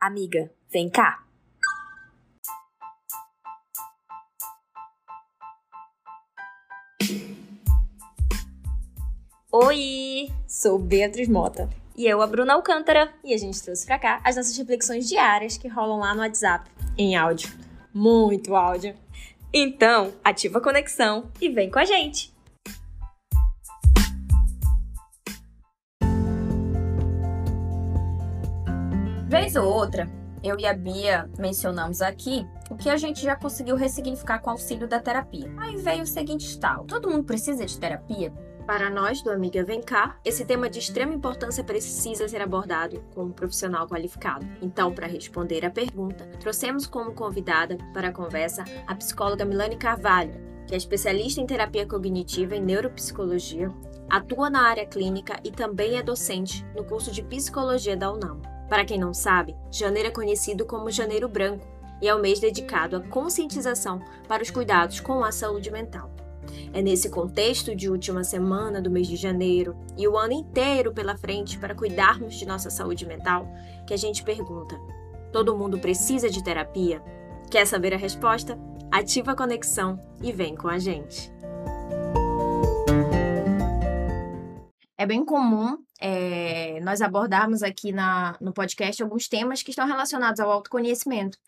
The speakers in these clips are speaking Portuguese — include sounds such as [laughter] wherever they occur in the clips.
Amiga, vem cá. Oi! Sou Beatriz Mota. E eu, a Bruna Alcântara. E a gente trouxe pra cá as nossas reflexões diárias que rolam lá no WhatsApp, em áudio. Muito áudio. Então, ativa a conexão e vem com a gente! Vez ou outra, eu e a Bia mencionamos aqui o que a gente já conseguiu ressignificar com o auxílio da terapia. Aí veio o seguinte estalo: todo mundo precisa de terapia? Para nós do Amiga Vem Cá, esse tema de extrema importância precisa ser abordado com um profissional qualificado. Então, para responder à pergunta, trouxemos como convidada para a conversa a psicóloga Milane Carvalho, que é especialista em terapia cognitiva e neuropsicologia, atua na área clínica e também é docente no curso de psicologia da UNAM. Para quem não sabe, janeiro é conhecido como Janeiro Branco e é o mês dedicado à conscientização para os cuidados com a saúde mental. É nesse contexto de última semana do mês de janeiro e o ano inteiro pela frente para cuidarmos de nossa saúde mental que a gente pergunta: todo mundo precisa de terapia? Quer saber a resposta? Ativa a conexão e vem com a gente. É bem comum é, nós abordarmos aqui na, no podcast alguns temas que estão relacionados ao autoconhecimento.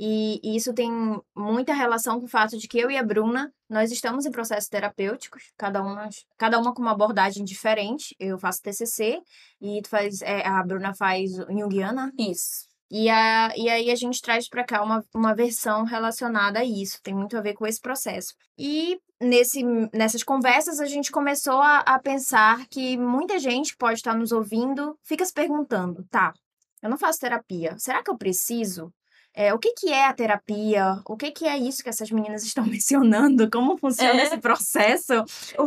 E, e, isso tem muita relação com o fato de que eu e a Bruna, nós estamos em processos terapêuticos, cada uma, cada uma com uma abordagem diferente. Eu faço TCC e tu faz, é, a Bruna faz Jungiana. Isso. E, a, e aí a gente traz para cá uma, uma versão relacionada a isso, tem muito a ver com esse processo. E nesse, nessas conversas a gente começou a, a pensar que muita gente pode estar nos ouvindo, fica se perguntando, tá, eu não faço terapia, será que eu preciso? É, o que, que é a terapia? O que, que é isso que essas meninas estão [laughs] mencionando? Como funciona é. esse processo?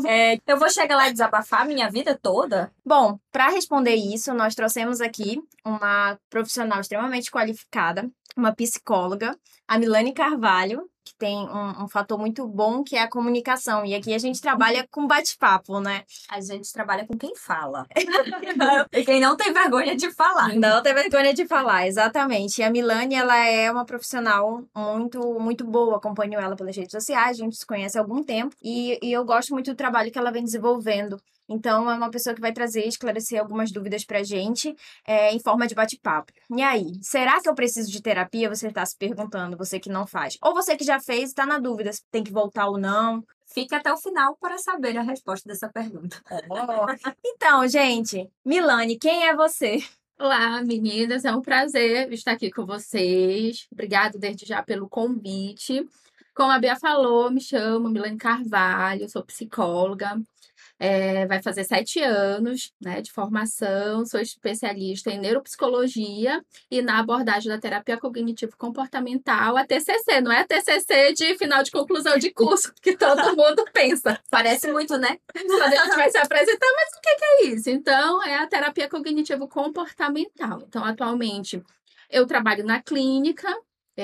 É, eu vou chegar lá e desabafar minha vida toda? Bom, para responder isso, nós trouxemos aqui uma profissional extremamente qualificada, uma psicóloga, a Milane Carvalho, que tem um, um, fator muito bom que é a comunicação. E aqui a gente trabalha com bate-papo, né? A gente trabalha com quem fala. [laughs] e quem não tem vergonha de falar. Não tem vergonha de falar, exatamente. E a Milane, ela é uma profissional muito, muito boa. Acompanho ela pelas redes sociais, a gente se conhece há algum tempo. E, e eu gosto muito do trabalho que ela vem desenvolvendo então, é uma pessoa que vai trazer, esclarecer algumas dúvidas pra gente é, em forma de bate-papo. E aí, será que eu preciso de terapia? Você está se perguntando, você que não faz. Ou você que já fez e está na dúvida se tem que voltar ou não. Fique até o final para saber a resposta dessa pergunta. Oh. [laughs] então, gente, Milane, quem é você? Olá, meninas, é um prazer estar aqui com vocês. Obrigada desde já pelo convite. Como a Bia falou, me chamo Milane Carvalho, sou psicóloga, é, vai fazer sete anos né, de formação, sou especialista em neuropsicologia e na abordagem da terapia cognitivo-comportamental, a TCC, não é a TCC de final de conclusão de curso, [laughs] que todo mundo pensa. Parece muito, né? Quando a gente vai se apresentar, mas o que é isso? Então, é a terapia cognitivo-comportamental. Então, atualmente, eu trabalho na clínica,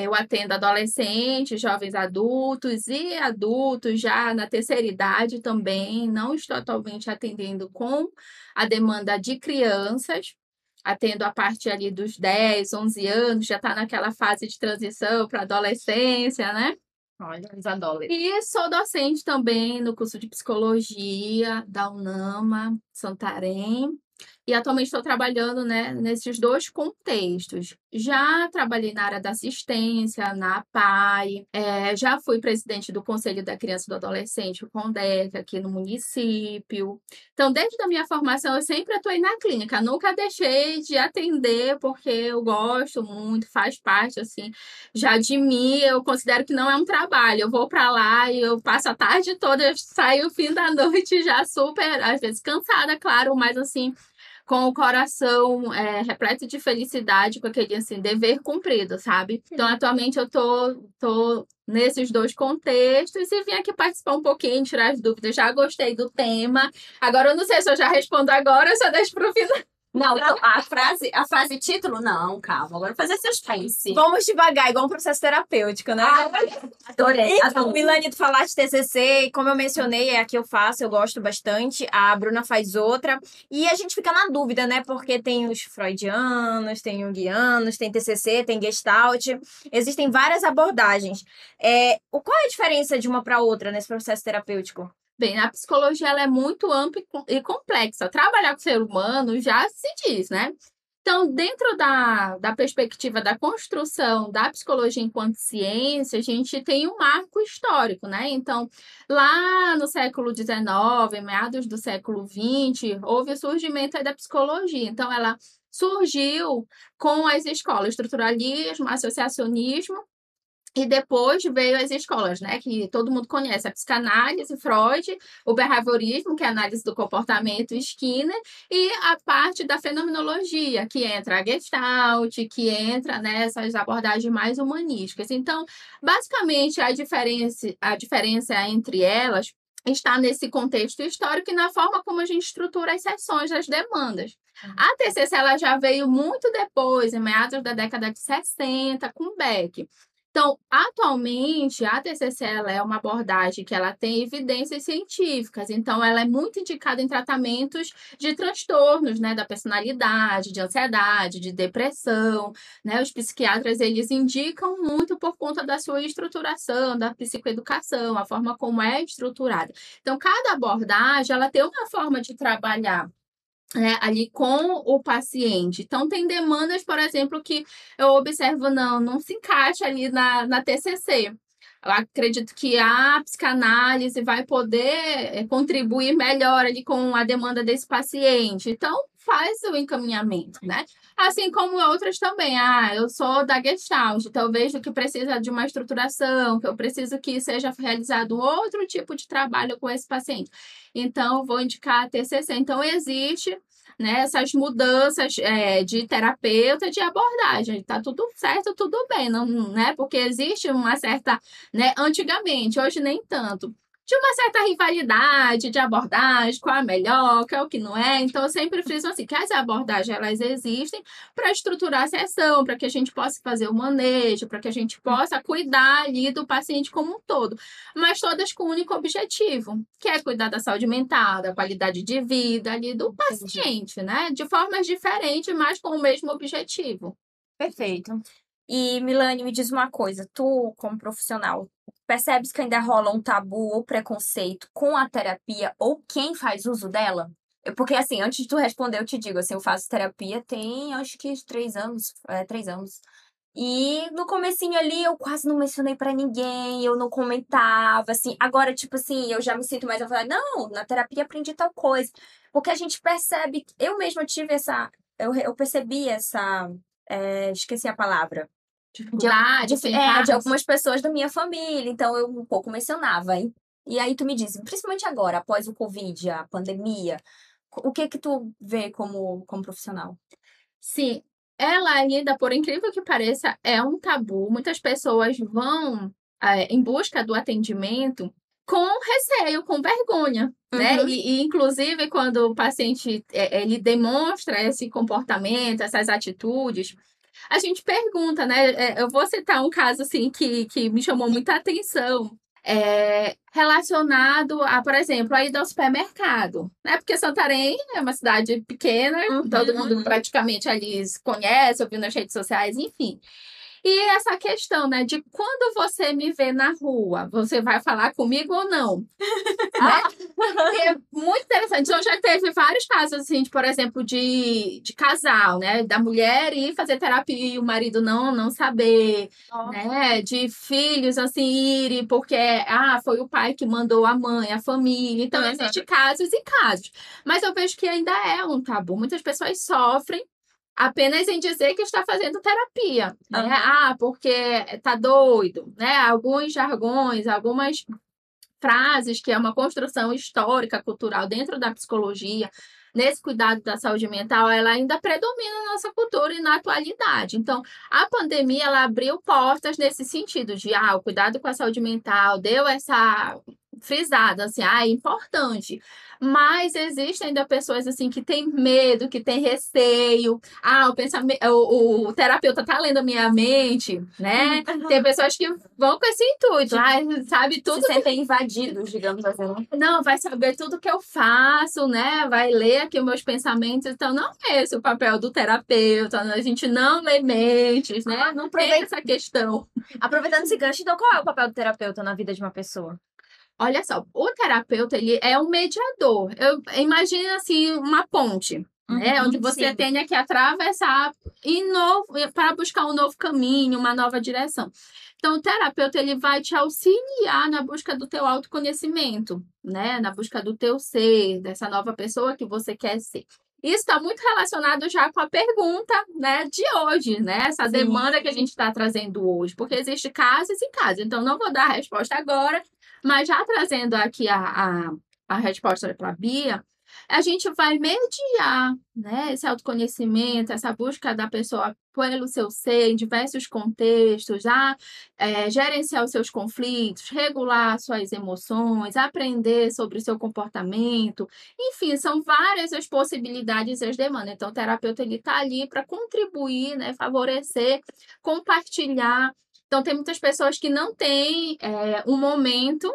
eu atendo adolescentes, jovens adultos e adultos já na terceira idade também. Não estou atualmente atendendo com a demanda de crianças. Atendo a partir ali dos 10, 11 anos, já está naquela fase de transição para adolescência, né? Olha, os adolescentes. E sou docente também no curso de psicologia da UNAMA, Santarém. E atualmente estou trabalhando né, nesses dois contextos. Já trabalhei na área da assistência, na PAI, é, já fui presidente do Conselho da Criança e do Adolescente, o CONDEC, aqui no município. Então, desde a minha formação, eu sempre atuei na clínica, nunca deixei de atender, porque eu gosto muito, faz parte, assim, já de mim, eu considero que não é um trabalho. Eu vou para lá e eu passo a tarde toda, saio o fim da [laughs] noite já super, às vezes cansada, claro, mas assim com o coração é, repleto de felicidade, com aquele assim, dever cumprido, sabe? Então, atualmente eu tô, tô nesses dois contextos e vim aqui participar um pouquinho, tirar as dúvidas. Já gostei do tema. Agora, eu não sei se eu já respondo agora ou se eu deixo pro final. Não, não, a frase, a frase título, não, calma, agora fazer suspense. Vamos devagar, igual um processo terapêutico, né? Ah, adorei, Então, adorei. Milani, tu falaste TCC, e como eu mencionei, é a que eu faço, eu gosto bastante. A Bruna faz outra. E a gente fica na dúvida, né? Porque tem os freudianos, tem junguianos, tem TCC, tem gestalt. Existem várias abordagens. É, qual é a diferença de uma para outra nesse processo terapêutico? Bem, a psicologia ela é muito ampla e com- complexa. Trabalhar com o ser humano já se diz, né? Então, dentro da, da perspectiva da construção da psicologia enquanto ciência, a gente tem um marco histórico, né? Então, lá no século XIX, meados do século XX, houve o surgimento da psicologia. Então, ela surgiu com as escolas estruturalismo, associacionismo, e depois veio as escolas, né, que todo mundo conhece, a psicanálise, Freud, o behaviorismo, que é a análise do comportamento, Skinner, e a parte da fenomenologia, que entra a Gestalt, que entra nessas abordagens mais humanísticas. Então, basicamente, a diferença, a diferença entre elas está nesse contexto histórico e na forma como a gente estrutura as sessões das demandas. A TCC ela já veio muito depois, em meados da década de 60, com Beck. Então, atualmente, a TCC é uma abordagem que ela tem evidências científicas. Então, ela é muito indicada em tratamentos de transtornos, né, da personalidade, de ansiedade, de depressão, né? Os psiquiatras, eles indicam muito por conta da sua estruturação, da psicoeducação, a forma como é estruturada. Então, cada abordagem, ela tem uma forma de trabalhar né, ali com o paciente. Então, tem demandas, por exemplo, que eu observo, não, não se encaixa ali na, na TCC. Eu acredito que a psicanálise vai poder eh, contribuir melhor ali com a demanda desse paciente. Então, faz o encaminhamento, né? Assim como outras também. Ah, eu sou da Gestalt, então eu vejo que precisa de uma estruturação, que eu preciso que seja realizado outro tipo de trabalho com esse paciente. Então, eu vou indicar a TCC. Então, existe né, essas mudanças é, de terapeuta, de abordagem. Tá tudo certo, tudo bem, não, né? Porque existe uma certa, né, antigamente, hoje nem tanto, de uma certa rivalidade de abordagem, qual é a melhor, qual é o que não é. Então, eu sempre friso assim, que as abordagens, elas existem para estruturar a sessão, para que a gente possa fazer o manejo, para que a gente possa cuidar ali do paciente como um todo. Mas todas com um único objetivo, que é cuidar da saúde mental, da qualidade de vida ali do paciente, né? De formas diferentes, mas com o mesmo objetivo. Perfeito. E, Milane, me diz uma coisa, tu, como profissional, percebes que ainda rola um tabu ou preconceito com a terapia ou quem faz uso dela? Eu- Porque, assim, antes de tu responder, eu te digo, assim, eu faço terapia tem, acho que três anos, é, três anos. E no comecinho ali, eu quase não mencionei pra ninguém, eu não comentava, assim. Agora, tipo assim, eu já me sinto mais a falar, não, na terapia aprendi tal coisa. Porque a gente percebe, eu mesma tive essa, eu, eu percebi essa, é, esqueci a palavra. Dificuldade, De, assim, é, de casos. algumas pessoas da minha família, então eu um pouco mencionava. hein? E aí tu me diz, principalmente agora, após o Covid, a pandemia, o que que tu vê como, como profissional? Sim, ela ainda, por incrível que pareça, é um tabu. Muitas pessoas vão é, em busca do atendimento com receio, com vergonha, né? Uhum. E, e, inclusive, quando o paciente é, ele demonstra esse comportamento, essas atitudes, a gente pergunta, né? É, Eu vou citar um caso assim que, que me chamou muita atenção. É, relacionado a, por exemplo, a ida ao supermercado, né? Porque Santarém é uma cidade pequena, Uhum, todo mundo uhum. praticamente ali se conhece, ouviu nas redes sociais, enfim. E essa questão, né, de quando você me vê na rua, você vai falar comigo ou não? [laughs] né? É muito interessante. Então, já teve vários casos, assim, de, por exemplo, de, de casal, né? Da mulher ir fazer terapia e o marido não, não saber, né? De filhos, assim, irem porque, ah, foi o pai que mandou a mãe, a família. Então, existem casos e casos. Mas eu vejo que ainda é um tabu. Muitas pessoas sofrem apenas em dizer que está fazendo terapia, né? Aham. Ah, porque tá doido, né? Alguns jargões, algumas frases que é uma construção histórica, cultural dentro da psicologia, nesse cuidado da saúde mental, ela ainda predomina na nossa cultura e na atualidade. Então, a pandemia ela abriu portas nesse sentido de ah, o cuidado com a saúde mental deu essa frisado, assim, ah, é importante. Mas existem ainda pessoas assim que têm medo, que têm receio. Ah, o pensamento, o, o terapeuta tá lendo a minha mente, né? Tem pessoas que vão com esse intuito, ah, sabe tudo. Se sentem invadidos, digamos assim. Não, vai saber tudo que eu faço, né? Vai ler aqui os meus pensamentos. Então, não é esse o papel do terapeuta. A gente não lê mentes, né? Ah, não tem essa questão. Aproveitando esse gancho, então qual é o papel do terapeuta na vida de uma pessoa? Olha só, o terapeuta ele é um mediador. Eu imagino assim uma ponte, né, Uhum, onde você sim. tenha que atravessar e novo para buscar um novo caminho, uma nova direção. Então, o terapeuta ele vai te auxiliar na busca do teu autoconhecimento, né, na busca do teu ser, dessa nova pessoa que você quer ser. Isso está muito relacionado já com a pergunta, né, de hoje, né? Essa demanda que a gente está trazendo hoje, porque existe casos e casos. Então, não vou dar a resposta agora, mas já trazendo aqui a, a, a resposta para a Bia, a gente vai mediar né, esse autoconhecimento, essa busca da pessoa pelo seu ser em diversos contextos, a é, gerenciar os seus conflitos, regular suas emoções, aprender sobre o seu comportamento. Enfim, são várias as possibilidades e as demandas. Então, o terapeuta está ali para contribuir, né, favorecer, compartilhar. Então, tem muitas pessoas que não têm é, um momento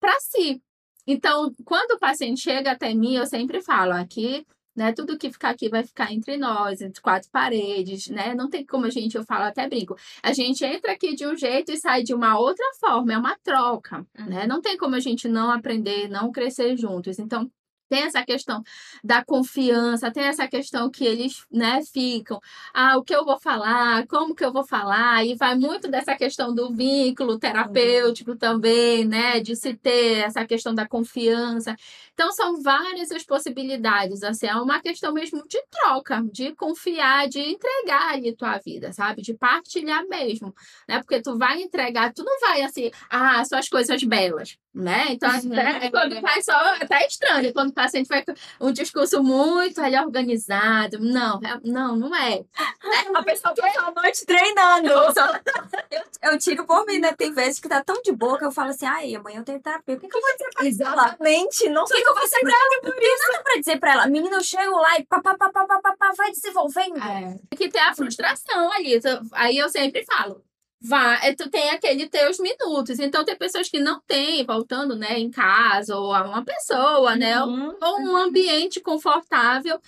para si. Então, quando o paciente chega até mim, eu sempre falo aqui, né? Tudo que ficar aqui vai ficar entre nós, entre quatro paredes, né? Não tem como a gente, eu falo até brinco. A gente entra aqui de um jeito e sai de uma outra forma, é uma troca, né? Não tem como a gente não aprender, não crescer juntos. Então, tem essa questão da confiança, tem essa questão que eles, né, ficam, ah, o que eu vou falar, como que eu vou falar, e vai muito dessa questão do vínculo terapêutico também, né, de se ter essa questão da confiança. Então, são várias as possibilidades, assim, é uma questão mesmo de troca, de confiar, de entregar ali tua vida, sabe, de partilhar mesmo, né, porque tu vai entregar, tu não vai, assim, ah, só as coisas belas, né, então, até, quando vai só, até estranho, quando o paciente vai com um discurso muito ali organizado, não, é- não, não é. [laughs] A pessoa passa a noite treinando. [laughs] Eu, eu tiro por mim, né? Tem vezes que tá tão de boa que eu falo assim, ai, amanhã eu tenho terapia. O que, que eu vou dizer pra ela? Exatamente. Não O que, eu vou dizer pra ela? Não tem nada pra dizer pra ela. Menina, eu chego lá e pá, pá, pá, pá, pá, pá, pá, vai desenvolvendo. É. Tem que ter a frustração ali. Tu- Aí eu sempre falo. Vai, tu tem aquele teus minutos. Então, tem pessoas que não têm, voltando, né, em casa, ou a uma pessoa, né, Uhum. ou um ambiente confortável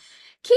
que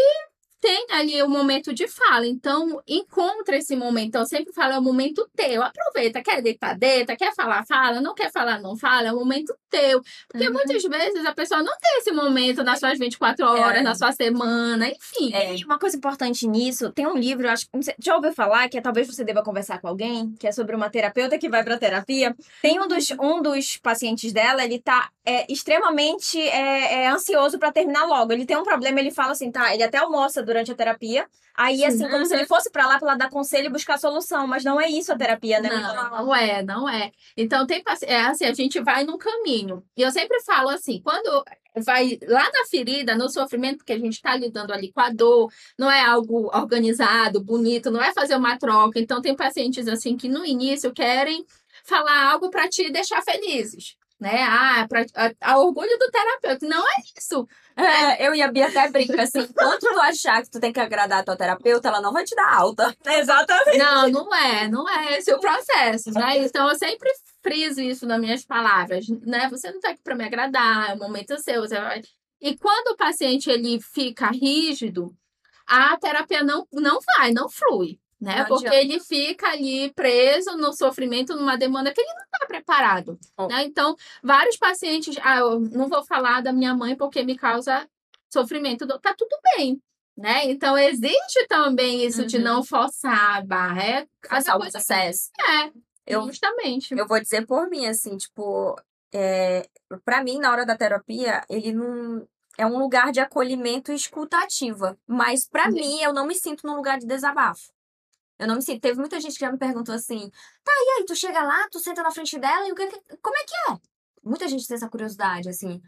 tem ali o momento de fala. Então, encontra esse momento. Então, eu sempre falo, é o momento teu. Aproveita. Quer deitar, deita. Quer falar, fala. Não quer falar, não fala. É o momento teu. Porque Uhum. muitas vezes a pessoa não tem esse momento nas suas 24 horas, É. na sua semana, enfim. É, e uma coisa importante nisso, tem um livro, acho, sei, já ouviu falar, que é, talvez você deva conversar com alguém, que é sobre uma terapeuta que vai pra terapia. Tem um dos, um dos pacientes dela, ele tá é, extremamente é, é, ansioso pra terminar logo. Ele tem um problema, ele fala assim, tá, ele até almoça durante a terapia, aí assim, como se ele fosse pra lá pra ela dar conselho e buscar solução, mas não é isso a terapia, né? Não, não é, não é. Então tem é assim, a gente vai num caminho. E eu sempre falo assim, quando vai lá na ferida, no sofrimento que a gente está lidando ali com a dor, não é algo organizado, bonito, não é fazer uma troca. Então tem pacientes assim que no início querem falar algo para te deixar felizes. Né? Ah, pra, a, a orgulho do terapeuta. Não é isso. É, eu e a Bia até brinca assim, enquanto tu achar que tu tem que agradar a tua terapeuta, ela não vai te dar alta. [laughs] Exatamente. Não, não é, não é esse o processo, né? Então eu sempre friso isso nas minhas palavras, né? Você não tá aqui para me agradar, é o momento seu, você vai... E quando o paciente ele fica rígido, a terapia não não vai, não flui, né? Não Porque adianta. ele fica ali preso no sofrimento, numa demanda que ele não está preparado, Oh. né? Então, vários pacientes, ah, eu não vou falar da minha mãe porque me causa sofrimento, tá tudo bem. Né? Então, existe também isso de Uhum. não forçar a barra. É o coisa processo. é, Eu- justamente. Eu vou dizer por mim, assim, tipo, é, para mim, na hora da terapia, ele não. É um lugar de acolhimento e escuta ativa. Mas Sim. mim, eu não me sinto num lugar de desabafo. Eu não me sinto. Teve muita gente que já me perguntou assim: tá, e aí, tu chega lá, tu senta na frente dela e o que, que- como é que é? Muita gente tem essa curiosidade, assim.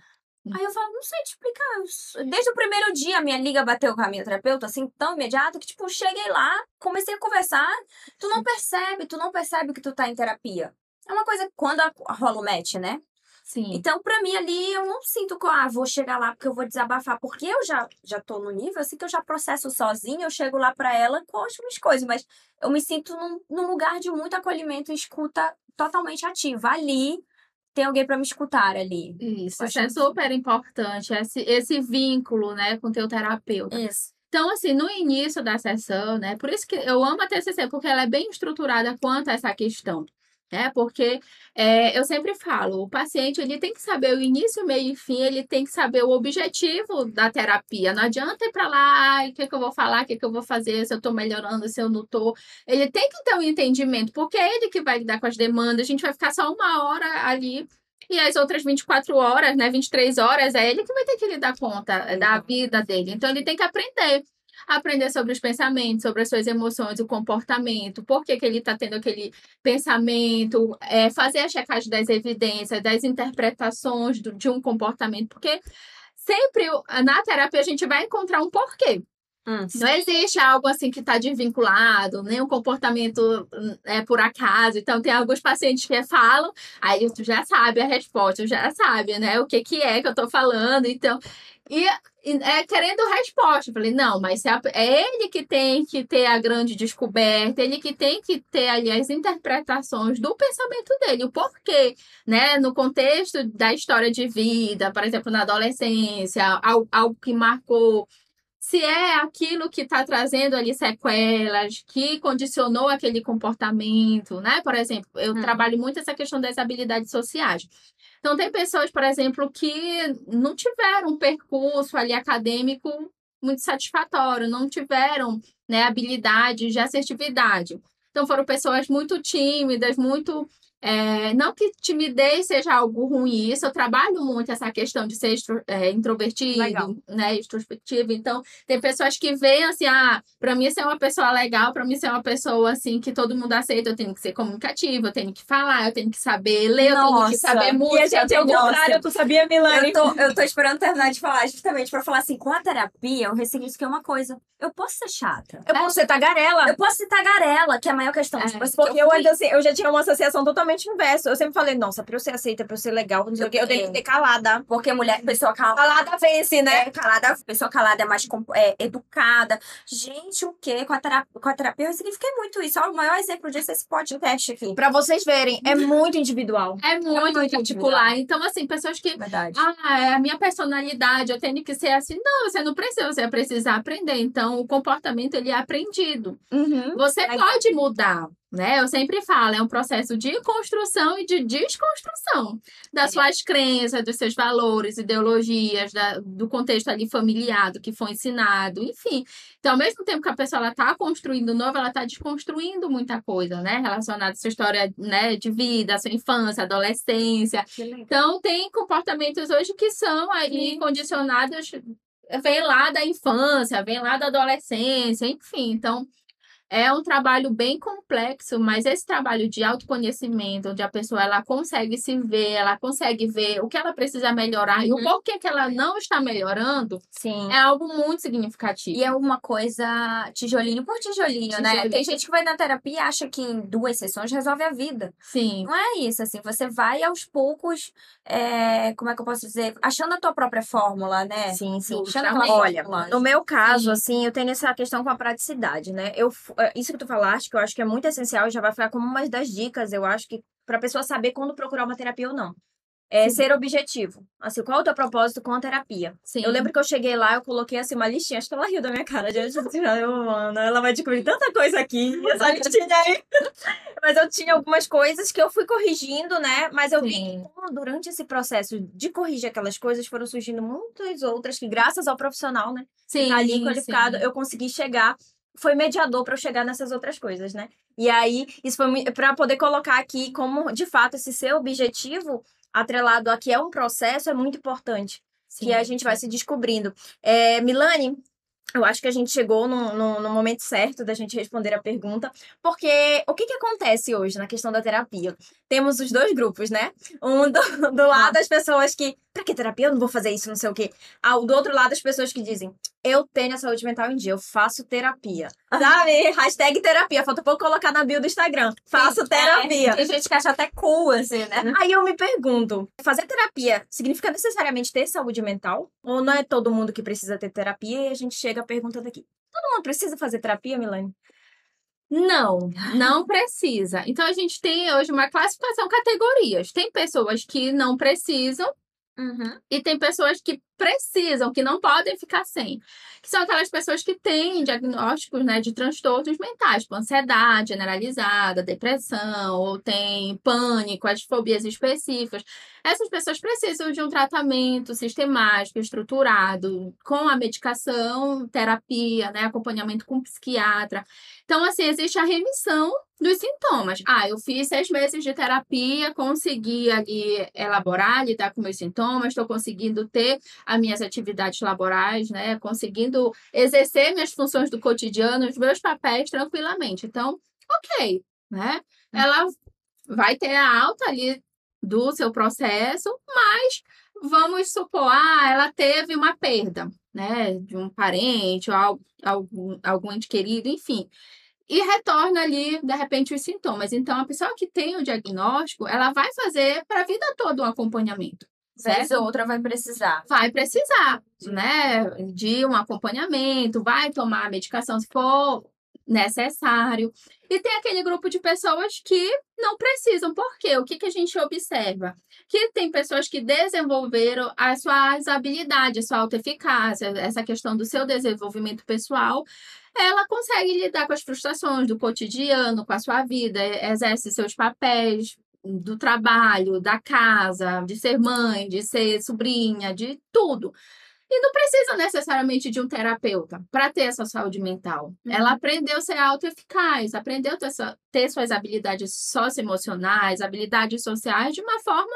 Aí eu falo, não sei te explicar. Desde o primeiro dia, a minha liga bateu com a minha terapeuta, assim, tão imediato, que, tipo, cheguei lá, comecei a conversar. Tu não percebe, tu não percebe que tu tá em terapia. É uma coisa, quando a- rola o match, né? Sim. Então, pra mim ali, eu não sinto que, ah, vou chegar lá porque eu vou desabafar. Porque eu já, já tô no nível, assim, que eu já processo sozinha, eu chego lá pra ela com as minhas coisas. Mas eu me sinto num, num lugar de muito acolhimento e escuta totalmente ativa. Ali, tem alguém pra me escutar ali. Isso, isso é super importante, esse, esse vínculo, né, com o teu terapeuta. Isso. Então, assim, no início da sessão, né, por isso que eu amo a TCC, porque ela é bem estruturada quanto a essa questão, né, porque é, eu sempre falo, o paciente, ele tem que saber o início, meio e fim, ele tem que saber o objetivo da terapia, não adianta ir para lá, o que, que eu vou falar, o que, que eu vou fazer, se eu tô melhorando, se eu não tô, ele tem que ter um entendimento, porque é ele que vai lidar com as demandas, a gente vai ficar só uma hora ali e as outras 24 horas, né, 23 horas, é ele que vai ter que lidar conta da vida dele. Então, ele tem que aprender. Aprender sobre os pensamentos, sobre as suas emoções, o comportamento, por que, que ele está tendo aquele pensamento, é, fazer a checagem das evidências, das interpretações do- de um comportamento, porque sempre na terapia a gente vai encontrar um porquê. Hum. Não existe algo assim que está desvinculado, nem um comportamento hum, é por acaso. Então, tem alguns pacientes que falam, aí tu já sabe a resposta, tu já sabe, né? O que, que é que eu tô falando. Então, e, é querendo resposta. Eu falei, não, mas a- é ele que tem que ter a grande descoberta, ele que tem que ter ali as interpretações do pensamento dele, o porquê, né? No contexto da história de vida, por exemplo, na adolescência, algo, algo que marcou se é aquilo que está trazendo ali sequelas, que condicionou aquele comportamento, né? Por exemplo, eu Hum. trabalho muito essa questão das habilidades sociais. Então, tem pessoas, por exemplo, que não tiveram um percurso ali acadêmico muito satisfatório, não tiveram né, habilidades de assertividade. Então, foram pessoas muito tímidas, muito. É, não que timidez seja algo ruim, isso eu trabalho muito essa questão de ser extro- é, introvertido, Legal. né, extrospectivo. Então, tem pessoas que veem assim, ah, para mim ser uma pessoa legal, para mim ser uma pessoa assim que todo mundo aceita, eu tenho que ser comunicativa, eu tenho que falar, eu tenho que saber ler, eu tenho que Nossa. saber E música. a gente é o eu contrário, tu sabia, Milani? Eu tô, eu tô esperando terminar de falar, justamente pra falar assim, com a terapia, eu ressignifiquei uma coisa. Eu posso ser chata. Eu posso ser tagarela. Eu posso ser tagarela, que é a maior questão. É, tipo assim, Porque que eu, fui- ainda, assim, eu já tinha uma associação totalmente inversa. Eu sempre falei, nossa, pra eu ser aceita, pra eu ser legal, não sei o quê, eu tenho que ter calada. Porque mulher, pessoa calada. Calada vence, né? É, calada, pessoa calada é mais é, educada. Gente, o quê? Com a, terapia, com a terapia eu ressignifiquei muito isso. O maior exemplo disso é esse podcast aqui. Pra vocês verem, é muito individual. É muito, muito particular. Então, assim, pessoas que Verdade. Ah, é a minha personalidade, eu tenho que ser assim. Não, você não precisa, você precisa aprender. Então, o comportamento, ele é aprendido. Uhum. Você pode mudar, né? Eu sempre falo, é um processo de construção e de desconstrução das suas crenças, dos seus valores, ideologias, da- do contexto ali familiar, do que foi ensinado, enfim. Então, ao mesmo tempo que a pessoa ela tá construindo novo, ela tá desconstruindo muita coisa, né? Relacionada à sua história, né, de vida, à sua infância, adolescência. Então, tem comportamentos hoje que são aí condicionados, vem lá da infância, vem lá da adolescência, enfim. Então, é um trabalho bem complexo, mas esse trabalho de autoconhecimento, onde a pessoa ela consegue se ver, ela consegue ver o que ela precisa melhorar e o Uhum. porquê que ela não está melhorando, Sim. é algo muito significativo. E é uma coisa tijolinho por tijolinho, né? Tijolinho. Tem gente que vai na terapia e acha que em duas sessões resolve a vida. Sim. Não é isso, assim, você vai aos poucos, é, como é que eu posso dizer? Achando a tua própria fórmula, né? Sim, sim. Achando Olha, fórmula. no meu caso, Sim. assim, eu tenho essa questão com a praticidade, né? Eu, isso que tu falaste, que eu acho que é muito essencial, já vai ficar como uma das dicas, eu acho que pra pessoa saber quando procurar uma terapia ou não. É ser objetivo. Assim, qual é o teu propósito com a terapia? Sim. Eu lembro que eu cheguei lá, eu coloquei assim uma listinha, acho que ela riu da minha cara. Gente, eu, mano, ela vai descobrir tanta coisa aqui, [laughs] essa listinha aí. [laughs] Mas eu tinha algumas coisas que eu fui corrigindo, né? Mas eu vi Sim. que como durante esse processo de corrigir aquelas coisas, foram surgindo muitas outras que, graças ao profissional, né? Sim, tá ali qualificado, sim. eu consegui chegar. Foi mediador para eu chegar nessas outras coisas, né? E aí, isso foi para poder colocar aqui como, de fato, esse seu objetivo atrelado a que é um processo é muito importante. que a gente vai se descobrindo. É, Milane, eu acho que a gente chegou no, no, no, momento certo da gente responder a pergunta, porque o que, que acontece hoje na questão da terapia? Temos os dois grupos, né? Um do, [laughs] do lado das pessoas que, pra que terapia? Eu não vou fazer isso, não sei o quê. Ao, do outro lado, as pessoas que dizem, eu tenho a saúde mental em dia, eu faço terapia. [laughs] Sabe? Hashtag terapia. Falta pouco colocar na bio do Instagram. Faço Sim, terapia. É, tem gente que acha até cool, assim, né? [laughs] Aí eu me pergunto: fazer terapia significa necessariamente ter saúde mental? Ou não é todo mundo que precisa ter terapia? E a gente chega à pergunta daqui: todo mundo precisa fazer terapia, Milane? Não, não precisa. Então a gente tem hoje uma classificação categorias. Tem pessoas que não precisam Uhum. E tem pessoas que precisam, que não podem ficar sem. Que são aquelas pessoas que têm diagnósticos né, de transtornos mentais, como ansiedade generalizada, depressão, ou tem pânico, as fobias específicas. Essas pessoas precisam de um tratamento sistemático, estruturado, com a medicação, terapia, né, acompanhamento com psiquiatra. Então, assim, existe a remissão dos sintomas. Ah, eu fiz seis meses de terapia, consegui ali elaborar, lidar com meus sintomas, estou conseguindo ter as minhas atividades laborais, né? Conseguindo exercer minhas funções do cotidiano, os meus papéis tranquilamente. Então, ok, né? Hum. Ela vai ter a alta ali do seu processo, mas vamos supor, ah, ela teve uma perda, né? De um parente ou algum, algum ente querido, enfim e retorna ali, de repente, os sintomas. Então, a pessoa que tem o diagnóstico, ela vai fazer para a vida toda um acompanhamento. Certo? Vez outra vai precisar. Vai precisar, né? De um acompanhamento, vai tomar a medicação se for necessário. E tem aquele grupo de pessoas que não precisam. Por quê? O que, que a gente observa? Que tem pessoas que desenvolveram as suas habilidades, a sua autoeficácia, essa questão do seu desenvolvimento pessoal. Ela consegue lidar com as frustrações do cotidiano, com a sua vida, exerce seus papéis do trabalho, da casa, de ser mãe, de ser sobrinha, de tudo. E não precisa necessariamente de um terapeuta para ter essa saúde mental. Uhum. Ela aprendeu a ser autoeficaz, aprendeu a ter, ter suas habilidades socioemocionais, habilidades sociais de uma forma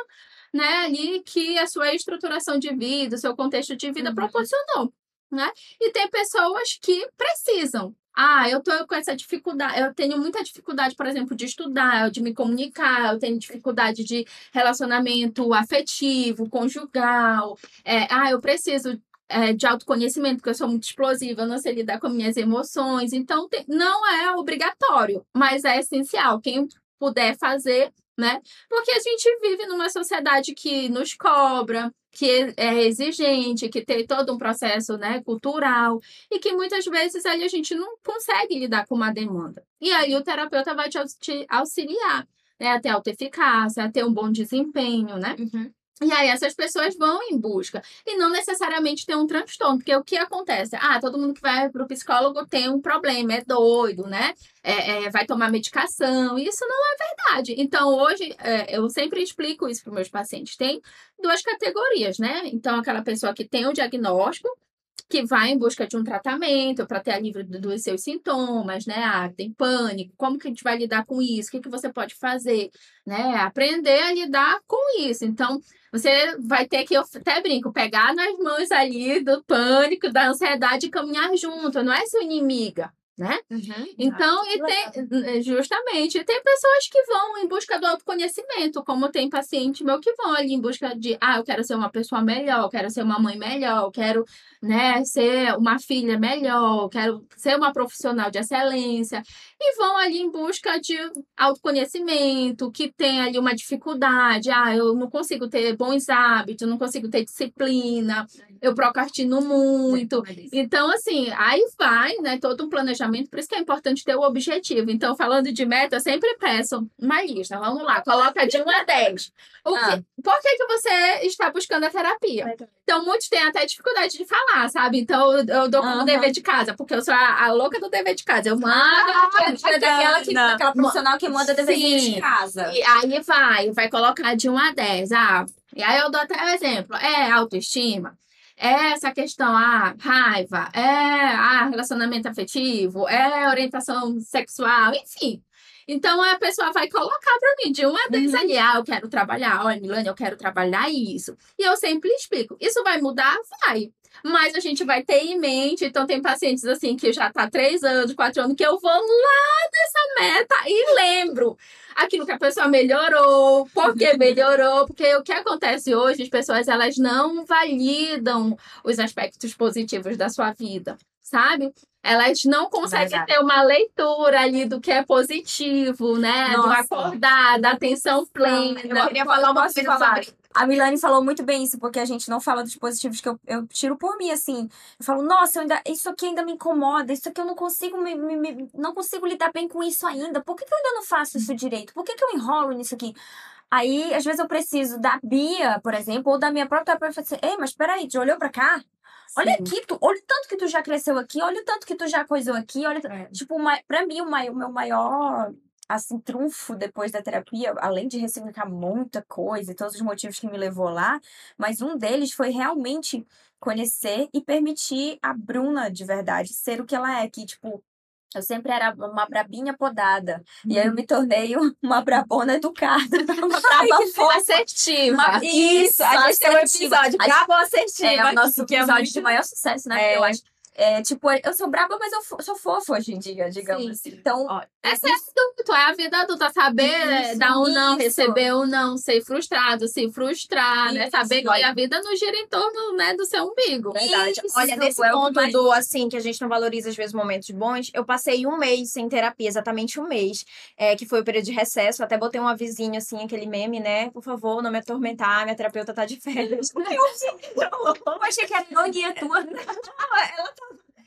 né, ali que a sua estruturação de vida, o seu contexto de vida uhum. proporcionou. Né? E tem pessoas que precisam. Ah, eu tô com essa dificuldade, eu tenho muita dificuldade, por exemplo, de estudar, de me comunicar, eu tenho dificuldade de relacionamento afetivo, conjugal. É, ah, eu preciso é, de autoconhecimento, porque eu sou muito explosiva, eu não sei lidar com minhas emoções. Então, tem, não é obrigatório, mas é essencial. Quem puder fazer, né? Porque a gente vive numa sociedade que nos cobra, que é exigente, que tem todo um processo né, cultural e que muitas vezes ali a gente não consegue lidar com uma demanda. E aí o terapeuta vai te auxiliar né, a ter alta eficácia, a ter um bom desempenho, né? Uhum. E aí essas pessoas vão em busca e não necessariamente tem um transtorno, porque o que acontece? Ah, todo mundo que vai para o psicólogo tem um problema, é doido, né? É, é, vai tomar medicação. Isso não é verdade. Então hoje é, eu sempre explico isso para meus pacientes. Tem duas categorias, né? Então aquela pessoa que tem o diagnóstico que vai em busca de um tratamento para ter alívio dos seus sintomas, né? Ah, tem pânico, como que a gente vai lidar com isso? O que, que você pode fazer? Né? Aprender a lidar com isso. Então, você vai ter que, eu até brinco, pegar nas mãos ali do pânico, da ansiedade e caminhar junto. Não é sua inimiga, né? Uhum, então, e tem, justamente, tem pessoas que vão em busca do autoconhecimento, como tem paciente meu que vão ali em busca de, ah, eu quero ser uma pessoa melhor, eu quero ser uma mãe melhor, eu quero, né, ser uma filha melhor, eu quero ser uma profissional de excelência, e vão ali em busca de autoconhecimento, que tem ali uma dificuldade, ah, eu não consigo ter bons hábitos, não consigo ter disciplina, eu procrastino muito. Então, assim, aí vai, né, todo um planejamento por isso que é importante ter o objetivo. Então, falando de meta, eu sempre peço uma lista. Vamos lá, coloca de 1 a 10. O ah. que, por que, que você está buscando a terapia? Então, muitos têm até dificuldade de falar, sabe? Então, eu dou como dever de casa, porque eu sou a, a, louca do dever de casa. Eu mando. Ah, é daquela, que, aquela profissional que manda dever de casa. E aí vai, vai colocar de 1 a 10. Ah, e aí eu dou até o exemplo. É autoestima é essa questão, ah, raiva, é ah, relacionamento afetivo, é orientação sexual, enfim. Então a pessoa vai colocar para mim de uma vez uhum. ali, ah, eu quero trabalhar, olha, Milane, eu quero trabalhar isso. E eu sempre explico. Isso vai mudar? Vai. Mas a gente vai ter em mente, então tem pacientes assim que já tá três anos, quatro anos, que eu vou lá dessa meta e lembro aquilo que a pessoa melhorou, por que melhorou, porque o que acontece hoje, as pessoas elas não validam os aspectos positivos da sua vida, sabe? Elas não conseguem Verdade. ter uma leitura ali do que é positivo, né? Do Nossa. acordar, da atenção plena. Eu queria falar uma coisa sobre A Milane falou muito bem isso, porque a gente não fala dos positivos que eu, eu tiro por mim, assim. Eu falo, nossa, eu ainda, isso aqui ainda me incomoda, isso aqui eu não consigo me, me- me- não consigo lidar bem com isso ainda. Por que, que eu ainda não faço isso direito? Por que, que eu enrolo nisso aqui? Aí, às vezes, eu preciso da Bia, por exemplo, ou da minha própria falar assim, ei, mas peraí, tu olhou pra cá? Olha aqui, tu, olha o tanto que tu já cresceu aqui, olha o tanto que tu já coisou aqui, olha. É. Tipo, uma, pra mim, o, mai- o meu maior assim, trunfo depois da terapia, além de ressignificar muita coisa e todos os motivos que me levou lá, mas um deles foi realmente conhecer e permitir a Bruna de verdade ser o que ela é, que, tipo, eu sempre era uma brabinha podada. E aí eu me tornei [laughs] uma brabona educada. [laughs] Uma [laughs] braba fofa. assertiva. Uma- Isso, a gente tem um assertiva. episódio, Brabo Assertiva. É o nosso é episódio muito- de maior sucesso, né? É. Eu acho. É, tipo, eu sou braba, mas eu sou fofa hoje em dia, digamos Sim. assim. Então, Ó, É ser adulto, é a vida adulta, saber Isso, dar um não, receber um não, ser frustrado, se frustrar, né? Saber que olha. a vida não gira em torno né, do seu umbigo. Verdade. Olha, nesse é ponto mais- do assim, que a gente não valoriza às vezes momentos bons, eu passei um mês sem terapia, exatamente um mês, é, que foi o período de recesso. Até botei um avisinho assim, aquele meme, né? Por favor, não me atormentar, minha terapeuta tá de férias. [laughs] eu achei que era ironia tua.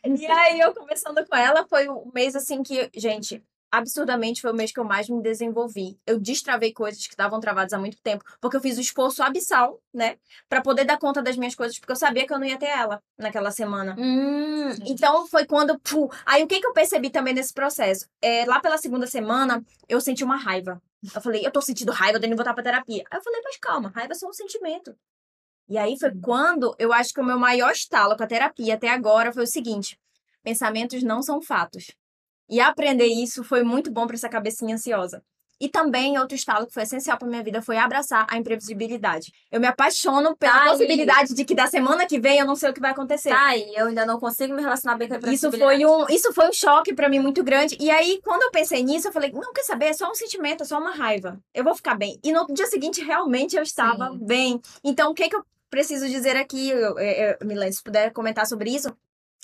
E aí, eu conversando com ela, foi um mês assim que, gente, absurdamente foi o mês que eu mais me desenvolvi. Eu destravei coisas que estavam travadas há muito tempo, porque eu fiz o esforço abissal, né, Pra poder dar conta das minhas coisas, porque eu sabia que eu não ia ter ela naquela semana. Hum, Então foi quando. pu, Aí o que, que eu percebi também nesse processo? É, lá pela segunda semana, eu senti uma raiva. Eu falei, eu tô sentindo raiva, eu tenho que voltar pra terapia. Aí eu falei, mas calma, raiva é só um sentimento. E aí foi quando eu acho que o meu maior estalo com a terapia até agora foi o seguinte: pensamentos não são fatos. E aprender isso foi muito bom pra essa cabecinha ansiosa. E também outro estalo que foi essencial pra minha vida foi abraçar a imprevisibilidade. Eu me apaixono pela Tá possibilidade de que da semana que vem eu não sei o que vai acontecer. tá aí, eu ainda não consigo me relacionar bem com a Isso imprevisibilidade. foi um, isso foi um choque pra mim muito grande. E aí, quando eu pensei nisso, eu falei, não quer saber, é só um sentimento, é só uma raiva. Eu vou ficar bem. E no dia seguinte, realmente eu estava Sim. bem. Então, o que que eu preciso dizer aqui, eu, eu, Milene, se puder comentar sobre isso?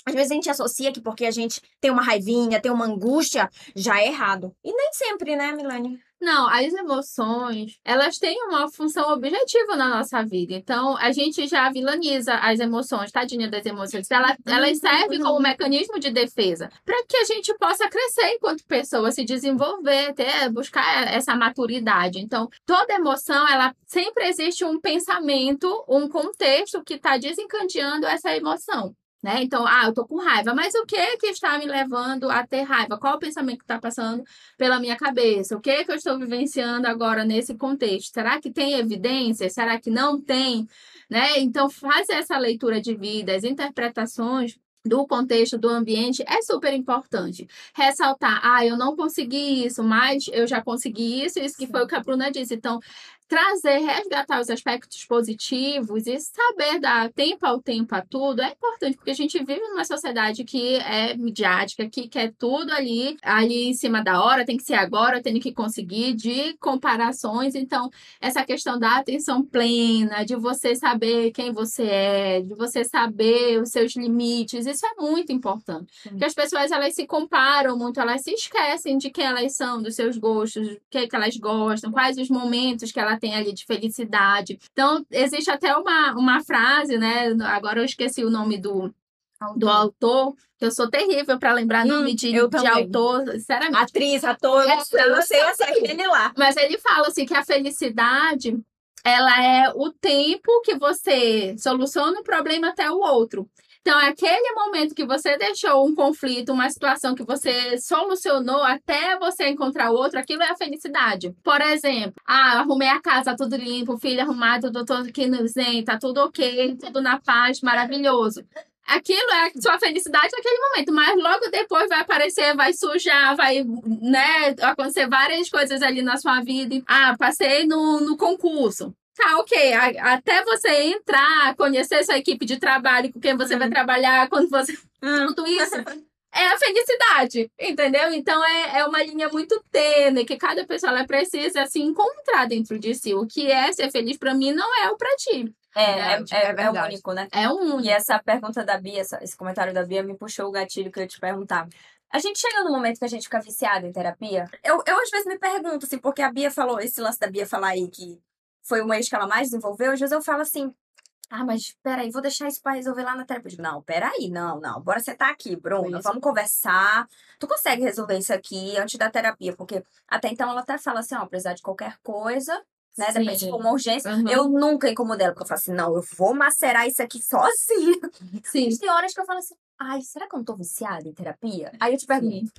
Às vezes a gente associa que porque a gente tem uma raivinha, tem uma angústia, já é errado. E nem sempre, né, Milane? Não, as emoções, elas têm uma função objetiva na nossa vida. Então, a gente já vilaniza as emoções, tadinha das emoções. Ela, elas servem como mecanismo de defesa para que a gente possa crescer enquanto pessoa, se desenvolver, ter, buscar essa maturidade. Então, toda emoção, ela sempre existe um pensamento, um contexto que está desencadeando essa emoção. Né? Então, ah, eu tô com raiva, mas o que que está me levando a ter raiva? Qual o pensamento que está passando pela minha cabeça? O que que eu estou vivenciando agora nesse contexto? Será que tem evidência? Será que não tem? Né? Então, fazer essa leitura de vida, as interpretações do contexto, do ambiente, é super importante. Ressaltar, ah, eu não consegui isso, mas eu já consegui isso, isso que foi o que a Bruna disse. Então, trazer, resgatar os aspectos positivos e saber dar tempo ao tempo a tudo é importante, porque a gente vive numa sociedade que é midiática, que quer tudo ali, ali em cima da hora, tem que ser agora, tem que conseguir, de comparações. Então, essa questão da atenção plena, de você saber quem você é, de você saber os seus limites, isso é muito importante. Porque as pessoas, elas se comparam muito, elas se esquecem de quem elas são, dos seus gostos, o que, é que elas gostam, quais os momentos que ela tem ali de felicidade. Então, existe até uma, uma frase, né? Agora eu esqueci o nome do, do autor, que eu sou terrível para lembrar Hum, nome de, eu de autor, sinceramente. Atriz, ator, eu não sei, eu sei essa aquele lá. Mas ele fala assim que a felicidade ela é o tempo que você soluciona um problema até o outro. Então, aquele momento que você deixou um conflito, uma situação que você solucionou até você encontrar outro, aquilo é a felicidade. Por exemplo, ah, arrumei a casa, tudo limpo, filho arrumado, tudo aqui no zen, tá tudo ok, tudo na paz, maravilhoso. Aquilo é sua felicidade naquele momento, mas logo depois vai aparecer, vai sujar, vai, né, acontecer várias coisas ali na sua vida. Ah, passei no, no concurso. Tá, ok. A- até você entrar, conhecer sua equipe de trabalho, com quem você vai trabalhar, quando você. [laughs] Tudo isso é a felicidade, entendeu? Então é, é uma linha muito tênue que cada pessoa ela precisa se encontrar dentro de si. O que é ser feliz pra mim não é o pra ti. É, é, é, é é único, né? É um E essa pergunta da Bia, esse comentário da Bia me puxou o gatilho que eu ia te perguntar. A gente chega no momento que a gente fica viciado em terapia. Eu, eu às vezes me pergunto, assim, porque a Bia falou, esse lance da Bia falar aí que foi uma ex que ela mais desenvolveu, às vezes eu falo assim, ah, mas peraí, vou deixar isso pra resolver lá na terapia. Eu digo, não, peraí, não, não, bora sentar aqui, Bruna, vamos conversar. Tu consegue resolver isso aqui antes da terapia? Porque até então ela até fala assim, ó, precisar de qualquer coisa, né, de Sim. for uma urgência. Uhum. Eu nunca incomodei ela, porque eu falo assim, não, eu vou macerar isso aqui sozinha. Sim. Mas tem horas que eu falo assim, ai, será que eu não tô viciada em terapia? Aí eu te pergunto,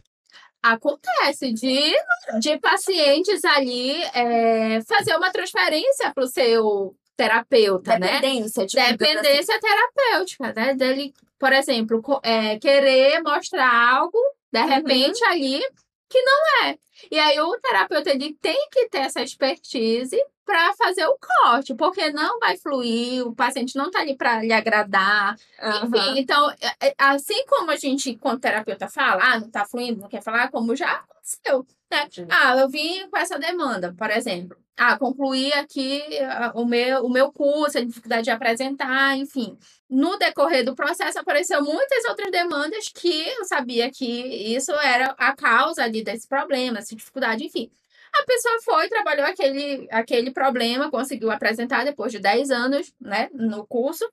Acontece de, de pacientes ali é, fazer uma transferência pro seu terapeuta, né? dependência, tipo, Dependência terapêutica, né? Dele, por exemplo, é, querer mostrar algo, de repente, ali, que não é. E aí o terapeuta ele tem que ter essa expertise para fazer o corte, porque não vai fluir, o paciente não tá ali para lhe agradar. Enfim, então, é- é- assim como a gente, enquanto terapeuta, fala, ah, não tá fluindo, não quer falar, como já aconteceu. Né? Ah, eu vim com essa demanda, por exemplo. Ah, concluí aqui ah, o meu, o meu curso, a dificuldade de apresentar, enfim. No decorrer do processo, apareceu muitas outras demandas que eu sabia que isso era a causa ali desse problema, essa dificuldade, enfim. A pessoa foi, trabalhou aquele, aquele problema, conseguiu apresentar depois de 10 anos, né, no curso,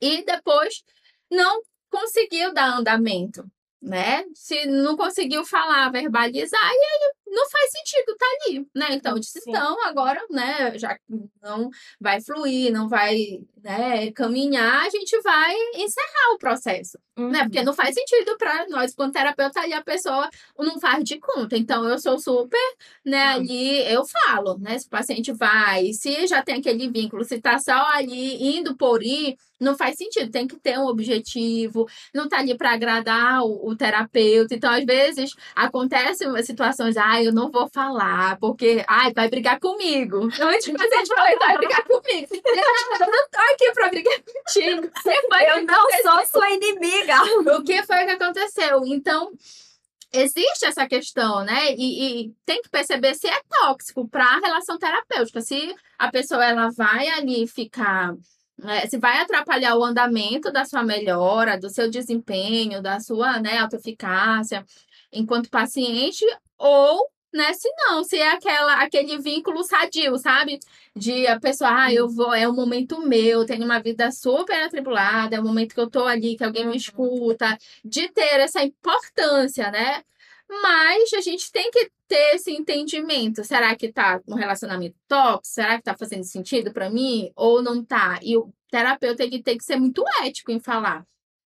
e depois não conseguiu dar andamento, né? Se não conseguiu falar, verbalizar, e aí não faz sentido tá ali, né? Então, eu disse, Sim. então, agora, né, já não vai fluir, não vai, né, caminhar, a gente vai encerrar o processo, né? Porque não faz sentido para nós, quando terapeuta, ali a pessoa não faz de conta. Então, eu sou super, né, ali, eu falo, né, se o paciente vai, se já tem aquele vínculo, se tá só ali indo por ir, não faz sentido, tem que ter um objetivo, não tá ali para agradar o, o terapeuta. Então, às vezes, acontecem situações, ah, eu não vou falar, porque, ai, vai brigar comigo. Antes de fazer, falei, vai brigar comigo. [laughs] Eu não tô aqui pra brigar contigo. [laughs] Eu não sou sua inimiga. o que foi que aconteceu? Então, existe essa questão, né? E, e tem que perceber se é tóxico para a relação terapêutica. Se a pessoa ela vai ali ficar. né, se vai atrapalhar o andamento da sua melhora, do seu desempenho, da sua né, autoeficácia enquanto paciente, ou né, se não, se é aquela, aquele vínculo sadio, sabe? De a pessoa, ah, eu vou, é um momento meu, tenho uma vida super atribulada, é um momento que eu tô ali, que alguém me escuta, de ter essa importância, né? Mas a gente tem que ter esse entendimento. Será que tá um relacionamento tóxico? Será que tá fazendo sentido para mim? Ou não tá? E o terapeuta ele tem que ser muito ético em falar.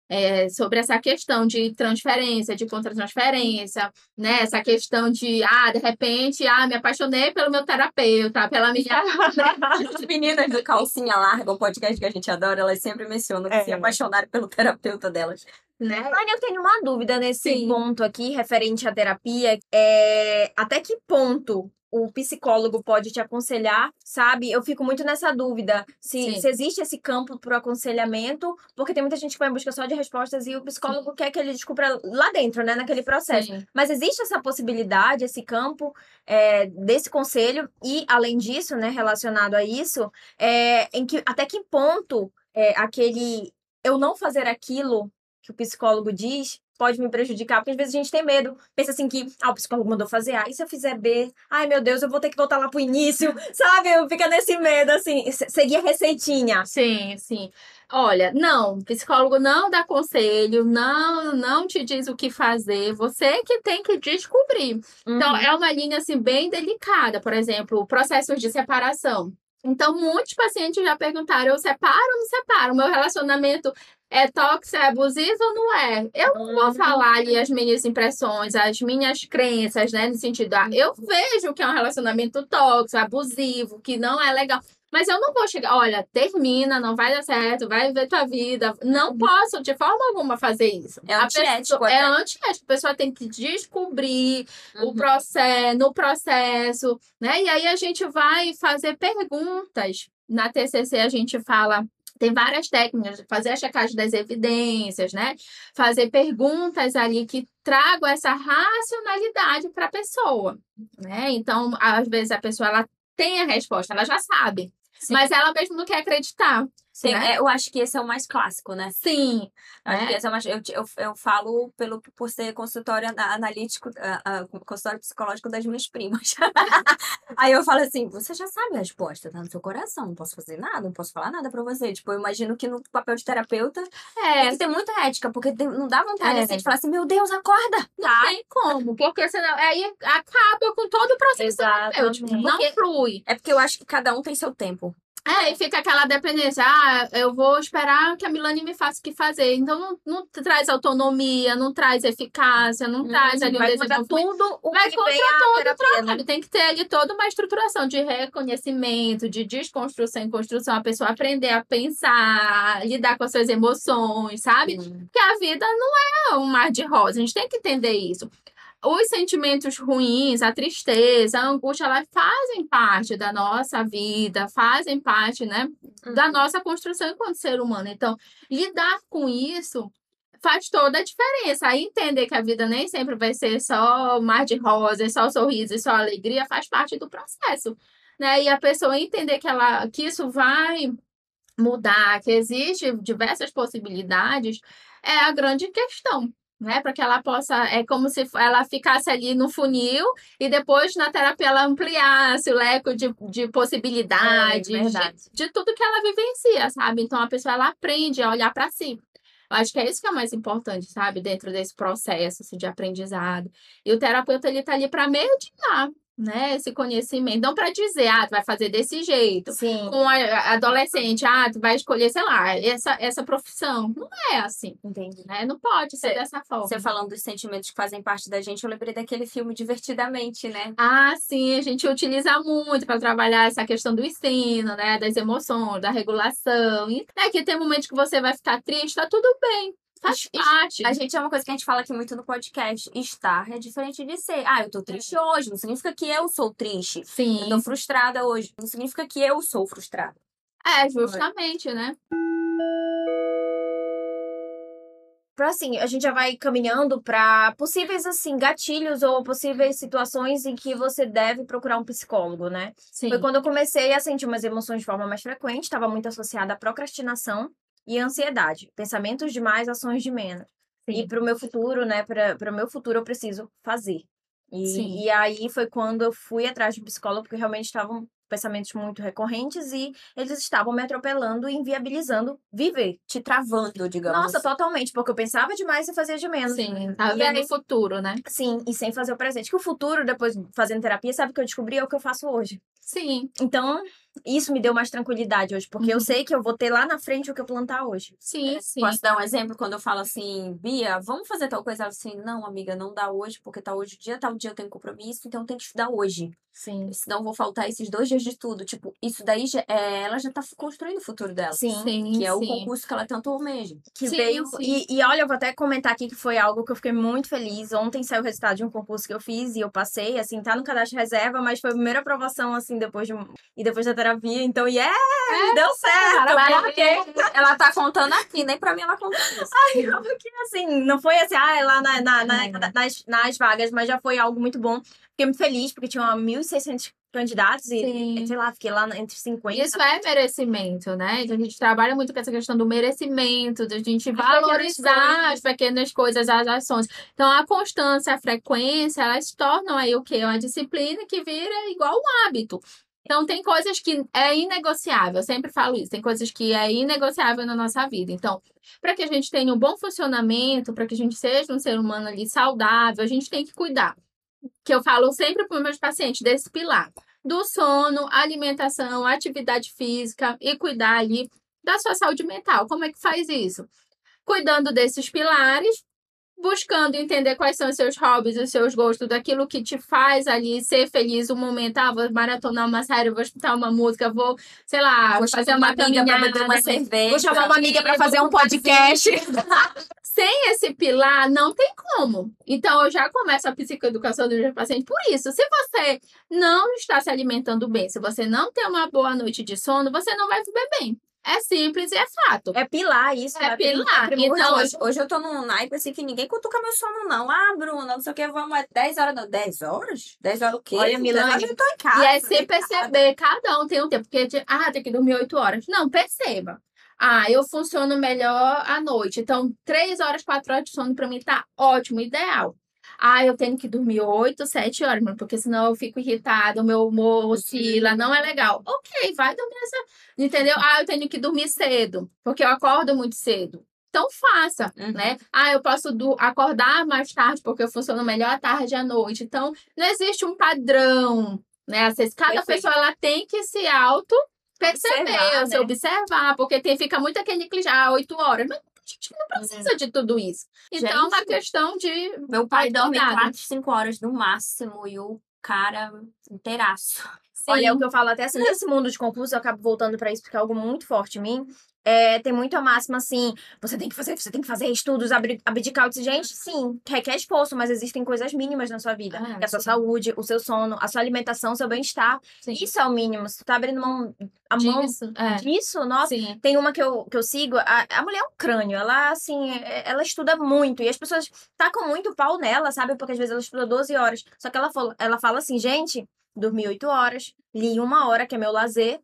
É, sobre essa questão de transferência, de contra-transferência, né? Essa questão de, ah, de repente, ah, me apaixonei pelo meu terapeuta, pela minha. [laughs] [laughs] As meninas do Calcinha Larga, o podcast que a gente adora, elas sempre mencionam que É. se apaixonaram pelo terapeuta delas. né? Ana, eu tenho uma dúvida nesse Sim. ponto aqui, referente à terapia. É, até que ponto o psicólogo pode te aconselhar, sabe? Eu fico muito nessa dúvida. Se, Sim. se existe esse campo para o aconselhamento, porque tem muita gente que vai em busca só de respostas e o psicólogo quer que ele descubra lá dentro, né? Naquele processo. Sim. Mas existe essa possibilidade, esse campo é, desse conselho, e além disso, né, relacionado a isso, é, em que até que ponto é, aquele eu não fazer aquilo que o psicólogo diz pode me prejudicar, porque às vezes a gente tem medo, pensa assim que, ah, o psicólogo mandou fazer A, e se eu fizer B? Ai, meu Deus, eu vou ter que voltar lá pro início, [laughs] sabe? Fica nesse medo, assim, se- seguir a receitinha. Sim, sim. Olha, não, psicólogo não dá conselho, não, não te diz o que fazer, você que tem que descobrir. Então, Uhum. é uma linha assim bem delicada, por exemplo, processos de separação. Então, muitos pacientes já perguntaram: eu separo ou não separo? O meu relacionamento é tóxico, é abusivo ou não é? Eu não vou Uhum. falar ali as minhas impressões, as minhas crenças, né? No sentido, ah, eu vejo que é um relacionamento tóxico, abusivo, que não é legal. Mas eu não vou chegar, olha, termina, não vai dar certo, vai viver tua vida. Não posso, de forma alguma, fazer isso. É antiético pessoa- É antiético. A pessoa tem que descobrir o Uhum. processo, no processo, né? E aí a gente vai fazer perguntas Na TCC a gente fala tem várias técnicas, fazer a checagem das evidências, né? Fazer perguntas ali que tragam essa racionalidade para a pessoa, né? Então, às vezes a pessoa ela tem a resposta, ela já sabe, Sim. mas ela mesmo não quer acreditar. Né? é, eu acho que esse é o mais clássico, né? Sim. Acho é. mais, eu, eu, eu falo pelo, por ser consultório analítico, uh, uh, consultório psicológico das minhas primas. [laughs] Aí eu falo assim, você já sabe a resposta, tá no seu coração, não posso fazer nada, não posso falar nada pra você. Tipo, eu imagino que no papel de terapeuta é. tem que ter muita ética, porque não dá vontade é. assim, de falar assim, meu Deus, acorda! Não tá? tem como, porque senão aí acaba com todo o processo terapêutico, não flui. É porque eu acho que cada um tem seu tempo. É, e fica aquela dependência. Ah, eu vou esperar que a Milani me faça o que fazer. Então não, não traz autonomia, não traz eficácia, não hum, traz ali um vai tudo o vai que vem todo terapia, o trabalho. Né? Tem que ter ali toda uma estruturação de reconhecimento, de desconstrução e construção, a pessoa aprender a pensar, lidar com as suas emoções, sabe? Hum. Porque a vida não é um mar de rosa, a gente tem que entender isso os sentimentos ruins, a tristeza, a angústia, elas fazem parte da nossa vida, fazem parte, né, da uhum. nossa construção enquanto ser humano. Então, lidar com isso faz toda a diferença. Aí entender que a vida nem sempre vai ser só mar de rosas, só sorriso, só alegria, faz parte do processo, né? E a pessoa entender que ela que isso vai mudar, que existe diversas possibilidades, é a grande questão né? Para que ela possa, é como se ela ficasse ali no funil e depois na terapia ela ampliasse o leco de, de possibilidades, é, de, de, tudo que ela vivencia, sabe? Então a pessoa ela aprende a olhar para si. Eu acho que é isso que é mais importante, sabe? Dentro desse processo assim, de aprendizado. E o terapeuta ele tá ali para mediar, né, esse conhecimento. Não para dizer, ah, tu vai fazer desse jeito. Sim. Com a adolescente, ah, tu vai escolher, sei lá, essa, essa profissão. Não é assim. Entendi. Né? Não pode ser dessa forma. Você falando dos sentimentos que fazem parte da gente, eu lembrei daquele filme Divertidamente, né? Ah, sim, a gente utiliza muito para trabalhar essa questão do ensino, né, das emoções, da regulação. E é que tem momentos que você vai ficar triste, tá tudo bem. Faz parte. A gente é uma coisa que a gente fala aqui muito no podcast. Estar é diferente de ser. Ah, eu tô triste hoje. Não significa que eu sou triste. Sim. Eu tô frustrada hoje. Não significa que eu sou frustrada. É, justamente, né? Pra assim, a gente já vai caminhando para possíveis assim gatilhos ou possíveis situações em que você deve procurar um psicólogo, né? Sim. Foi quando eu comecei a sentir umas emoções de forma mais frequente, estava muito associada à procrastinação e ansiedade. Pensamentos de mais, ações de menos. Sim. E para o meu futuro, né? Para o meu futuro, eu preciso fazer. E, e aí foi quando eu fui atrás de um psicólogo, porque realmente estavam pensamentos muito recorrentes e eles estavam me atropelando e inviabilizando viver. Te travando, digamos. Nossa, totalmente, porque eu pensava demais e fazia de menos. Sim, tava vendo o futuro, né? Sim, e sem fazer o presente. Que o futuro, depois fazendo terapia, sabe o que eu descobri? É o que eu faço hoje. Sim. Então, isso me deu mais tranquilidade hoje, porque uhum. eu sei que eu vou ter lá na frente o que eu plantar hoje. Sim, é, sim. Posso dar um exemplo quando eu falo assim, Bia, vamos fazer tal coisa? Ela assim, não, amiga, não dá hoje, porque tá hoje o dia, tal dia eu tenho compromisso, então tem que estudar hoje. Sim. Senão vou faltar esses dois dias de estudo. Tipo, isso daí já, é, ela já tá construindo o futuro dela. Sim. sim que é o concurso que ela tanto almeja. Que sim, veio. Sim. E, e olha, eu vou até comentar aqui que foi algo que eu fiquei muito feliz. Ontem saiu o resultado de um concurso que eu fiz e eu passei, assim, tá no cadastro reserva, mas foi a primeira aprovação, assim, depois de. E depois da terapia. Então, yeah! É, deu certo! Cara, porque ela tá contando aqui, nem pra mim ela contou isso. [laughs] Ai, porque assim, não foi assim, ah, lá na, na, na, nas, nas vagas, mas já foi algo muito bom. Fiquei muito feliz, porque tinha 1.600 candidatos e, Sim. sei lá, fiquei lá entre 50. Isso é merecimento, né? Então a gente trabalha muito com essa questão do merecimento, da gente valorizar as pequenas coisas, as ações. Então a constância, a frequência, elas tornam aí o quê? Uma disciplina que vira igual um hábito. Então, tem coisas que é inegociável, eu sempre falo isso, tem coisas que é inegociável na nossa vida. Então, para que a gente tenha um bom funcionamento, para que a gente seja um ser humano ali saudável, a gente tem que cuidar que eu falo sempre para os meus pacientes desse pilar do sono, alimentação, atividade física e cuidar ali da sua saúde mental. Como é que faz isso? Cuidando desses pilares, buscando entender quais são os seus hobbies, os seus gostos, daquilo que te faz ali ser feliz um momento. Ah, vou maratonar uma série, vou escutar uma música, vou, sei lá, Vou fazer uma uma amiga pra caminhada. beber uma cerveja. Vou chamar uma amiga pra fazer um podcast. [laughs] Sem esse pilar, não tem como. Então, eu já começo a psicoeducação do paciente por isso. Se você não está se alimentando bem, se você não tem uma boa noite de sono, você não vai viver bem. É simples e é fato. É pilar isso. É né? pilar. primordial. Então, hoje, hoje eu tô num naipe assim que ninguém cutuca meu sono, não. Ah, Bruna, não sei o que, vamos. é 10 horas, não. 10 horas? 10 horas o quê? Olha, Milena, Não, eu tô em casa. E é sem perceber, cada um tem um tempo. Porque, de- ah, tem que dormir 8 horas. Não, perceba. Ah, eu funciono melhor à noite. Então, 3 horas, 4 horas de sono pra mim tá ótimo, ideal. Ah, eu tenho que dormir 8, 7 horas, mano, porque senão eu fico irritada, o meu humor oscila, não é legal. Ok, vai dormir essa. Entendeu? Ah, eu tenho que dormir cedo, porque eu acordo muito cedo. Então faça, Uhum. né? Ah, eu posso do- acordar mais tarde, porque eu funciono melhor à tarde e à noite. Então, não existe um padrão, né? Às vezes, cada Perfeito. pessoa ela tem que se auto perceber, Observar, se né? observar, porque tem, fica muito aquele clichê, ah, 8 horas. A gente não precisa de tudo isso. Então, é uma Gente, questão de Meu pai dorme Cuidado. 4, 5 horas no máximo e o cara inteiraço. [laughs] Olha, é o que eu falo até assim, [laughs] nesse mundo de concurso, eu acabo voltando pra isso porque é algo muito forte em mim. É, tem muito a máxima assim, você tem que fazer, você tem que fazer estudos, abdicar. Disse, gente, sim, requer esforço, mas existem coisas mínimas na sua vida. Ah, é a sua sim. saúde, o seu sono, a sua alimentação, o seu bem-estar. Isso é o mínimo. Se tu tá abrindo mão, a mão disso. É. disso, nossa. Sim. Tem uma que eu, que eu sigo, a, a mulher é um crânio, ela, assim, é- ela estuda muito, e as pessoas tacam muito pau nela, sabe? Porque às vezes ela estuda 12 horas. Só que ela, fala- ela fala assim, gente, dormi 8 horas, li uma hora, que é meu lazer,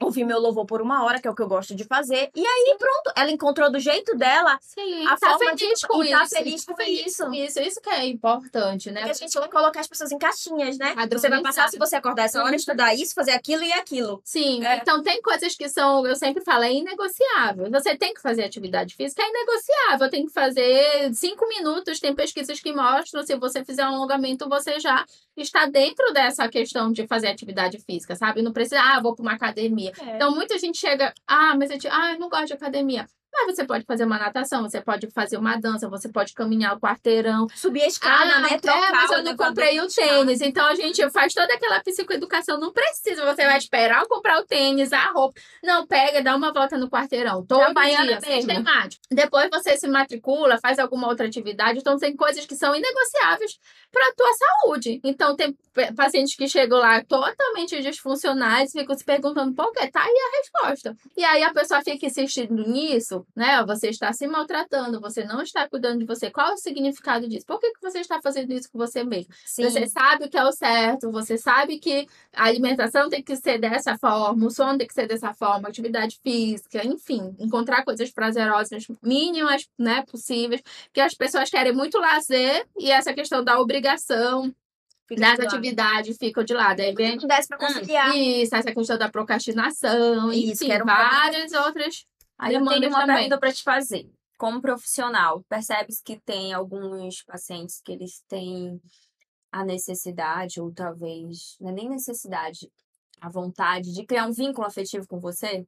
ouvi meu louvor por uma hora, que é o que eu gosto de fazer, e aí pronto, ela encontrou do jeito dela, Sim, A tá forma de- feliz com e tá isso. feliz tá com feliz isso. isso. Isso que é importante, né? que a gente vai colocar as pessoas em caixinhas, né? Você vai passar, se você acordar essa hora, Uhum. estudar isso, fazer aquilo e aquilo. Sim, É. então tem coisas que são, eu sempre falo, é inegociável. Você tem que fazer atividade física, é inegociável. Tem que fazer cinco minutos. Tem pesquisas que mostram, se você fizer um alongamento, você já está dentro dessa questão de fazer atividade física, sabe? Não precisa, ah, vou para uma academia. Então, muita gente chega, ah, mas eu, te- ah, eu não gosto de academia. Mas você pode fazer uma natação, você pode fazer uma dança, você pode caminhar o quarteirão, Subir a escada, ah, né? é, Trocar mas eu não comprei o tênis. Então a gente faz toda aquela psicoeducação. Não precisa, você vai esperar eu comprar o tênis, a roupa. Não, pega, dá uma volta no quarteirão. Todo Trabalhando dia, mesmo. sistemático. Depois você se matricula, faz alguma outra atividade. Então tem coisas que são inegociáveis para a tua saúde. Então tem pacientes que chegam lá totalmente disfuncionais, ficam se perguntando por quê. Tá aí a resposta. E aí a pessoa fica insistindo nisso, né? Você está se maltratando, você não está cuidando de você. Qual é o significado disso? Por que, que você está fazendo isso com você mesmo? Sim. Você sabe o que é o certo, você sabe que a alimentação tem que ser dessa forma, o sono tem que ser dessa forma, atividade física, enfim, encontrar coisas prazerosas mínimas, né, possíveis, que as pessoas querem muito lazer e essa questão da obrigação Fica das atividades ficam de lado. Aí vem Não desse pra conciliar. isso, essa questão da procrastinação, Isso, enfim, várias outras Aí eu tenho uma também. pergunta para te fazer. Como profissional, percebes que tem alguns pacientes que eles têm a necessidade, ou talvez, não é nem necessidade, a vontade de criar um vínculo afetivo com você?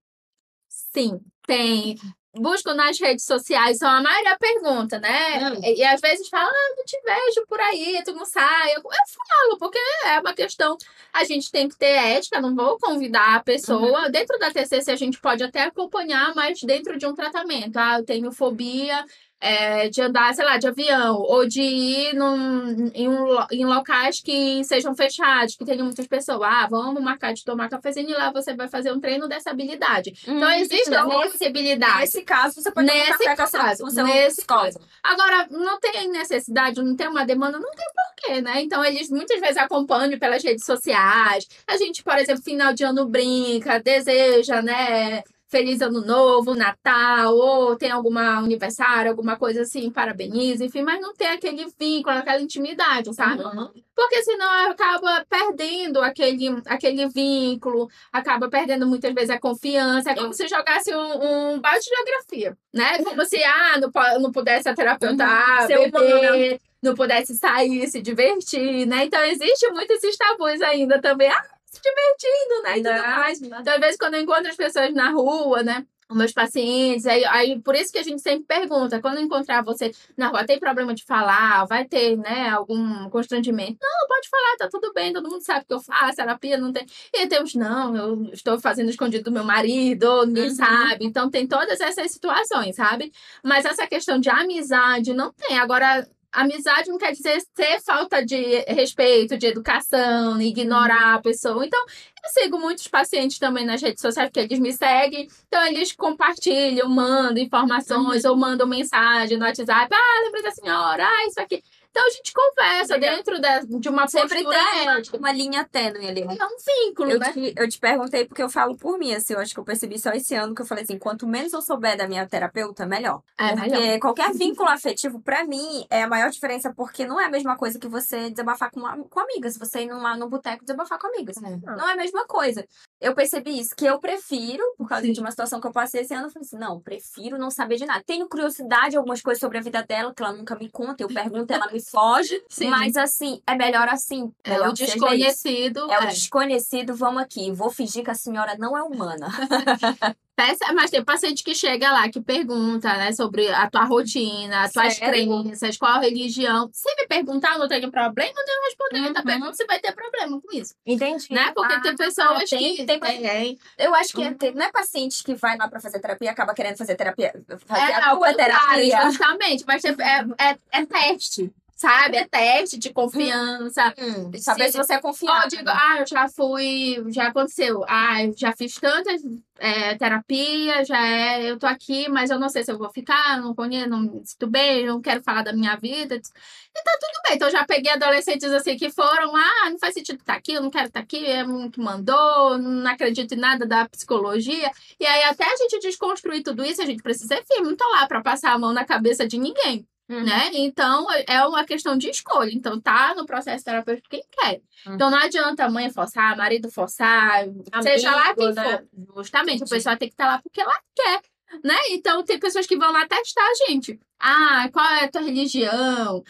Sim, tem. Busco nas redes sociais, são a maioria pergunta, né? Hum. E, e às vezes fala, ah, não te vejo por aí, tu não sai. Eu, eu falo, porque é uma questão. A gente tem que ter ética, não vou convidar a pessoa. Dentro da TCC a gente pode até acompanhar, mas dentro de um tratamento. Ah, eu tenho fobia. É, de andar, sei lá, de avião, ou de ir num, em, um em locais que sejam fechados, que tenham muitas pessoas. Ah, vamos marcar de tomar cafezinho e lá você vai fazer um treino dessa habilidade. Então, existe então, uma possibilidade. Nesse caso, você pode Nesse café com sua- caso, com o seu nesse psicólogo. Agora, não tem necessidade, não tem uma demanda, não tem porquê, né? Então, eles muitas vezes acompanham pelas redes sociais. A gente, por exemplo, final de ano brinca, deseja, né? Feliz Ano Novo, Natal, ou tem alguma aniversário, alguma coisa assim, parabeniza, enfim, mas não tem aquele vínculo, aquela intimidade, sabe? Uhum. Porque senão acaba perdendo aquele, aquele vínculo, acaba perdendo muitas vezes a confiança. É como se jogasse um, um balde de geografia, né? Como se, ah, não, não pudesse a terapeuta Uhum. Ser beber, não pudesse sair, se divertir, né? Então, existe muito esses tabus ainda também. Ah, se divertindo, né? E tudo mais. Então, às vezes, quando eu encontro as pessoas na rua, né? os meus pacientes, aí, aí por isso que a gente sempre pergunta, quando encontrar você na rua, tem problema de falar, vai ter, né, algum constrangimento? Não, pode falar, tá tudo bem, todo mundo sabe que eu faço, terapia não tem. E temos, não, eu estou fazendo escondido do meu marido, ninguém uhum. sabe. Então tem todas essas situações, sabe? Mas essa questão de amizade não tem. Agora, amizade não quer dizer ter falta de respeito, de educação, ignorar a pessoa. Então, eu sigo muitos pacientes também nas redes sociais, porque eles me seguem. Então, eles compartilham, mandam informações uhum. ou mandam mensagem no WhatsApp. Ah, lembra da senhora? Ah, isso aqui. Então a gente conversa Legal. dentro de, de uma Sempre tem ética. uma linha tênue ali. É um vínculo, eu né? Te, eu te perguntei porque eu falo por mim, assim, eu acho que eu percebi só esse ano que eu falei assim, quanto menos eu souber da minha terapeuta, melhor. É, porque melhor. qualquer vínculo afetivo, para mim, é a maior diferença, porque não é a mesma coisa que você desabafar com, com amigas. Você ir numa, num boteco desabafar com amigas. É. Não é a mesma coisa. Eu percebi isso, que eu prefiro, por causa Sim. de uma situação que eu passei esse ano, eu falei assim, não, prefiro não saber de nada. Tenho curiosidade, algumas coisas sobre a vida dela, que ela nunca me conta, eu pergunto, ela me foge. Sim. Mas assim, é melhor assim. É o desconhecido. É, é o desconhecido, vamos aqui. Vou fingir que a senhora não é humana. [laughs] [laughs] Mas tem paciente que chega lá que pergunta, né, sobre a tua rotina, as tuas crenças, qual religião. Se me perguntar, não tenho problema, eu tenho responder. Uhum. Tá perguntando se vai ter problema com isso. Entendi. Né? Porque ah, tem pessoas tem, que. Tem, tem, eu acho que uhum. não é paciente que vai lá pra fazer terapia e acaba querendo fazer terapia. Fazer é, a tua terapia. Justamente, mas é, é, é teste sabe? É teste de confiança. Hum, saber se você é confiável. Oh, digo, ah, eu já fui, já aconteceu. Ah, eu já fiz tantas é, terapia, já é, eu tô aqui, mas eu não sei se eu vou ficar, não conheço, não me sinto bem, não quero falar da minha vida. E tá tudo bem. Então, eu já peguei adolescentes assim que foram, ah, não faz sentido estar aqui, eu não quero estar aqui, é um que mandou, não acredito em nada da psicologia. E aí, até a gente desconstruir tudo isso, a gente precisa ser firme, não tô lá pra passar a mão na cabeça de ninguém. Uhum. Né? Então, é uma questão de escolha. Então, tá no processo terapêutico quem quer. Uhum. Então, não adianta a mãe forçar, marido forçar, Amigo, seja lá quem né? for. Justamente, a pessoa tem que estar tá lá porque ela quer. Né? Então, tem pessoas que vão lá testar a gente. Ah, qual é a tua religião? Eu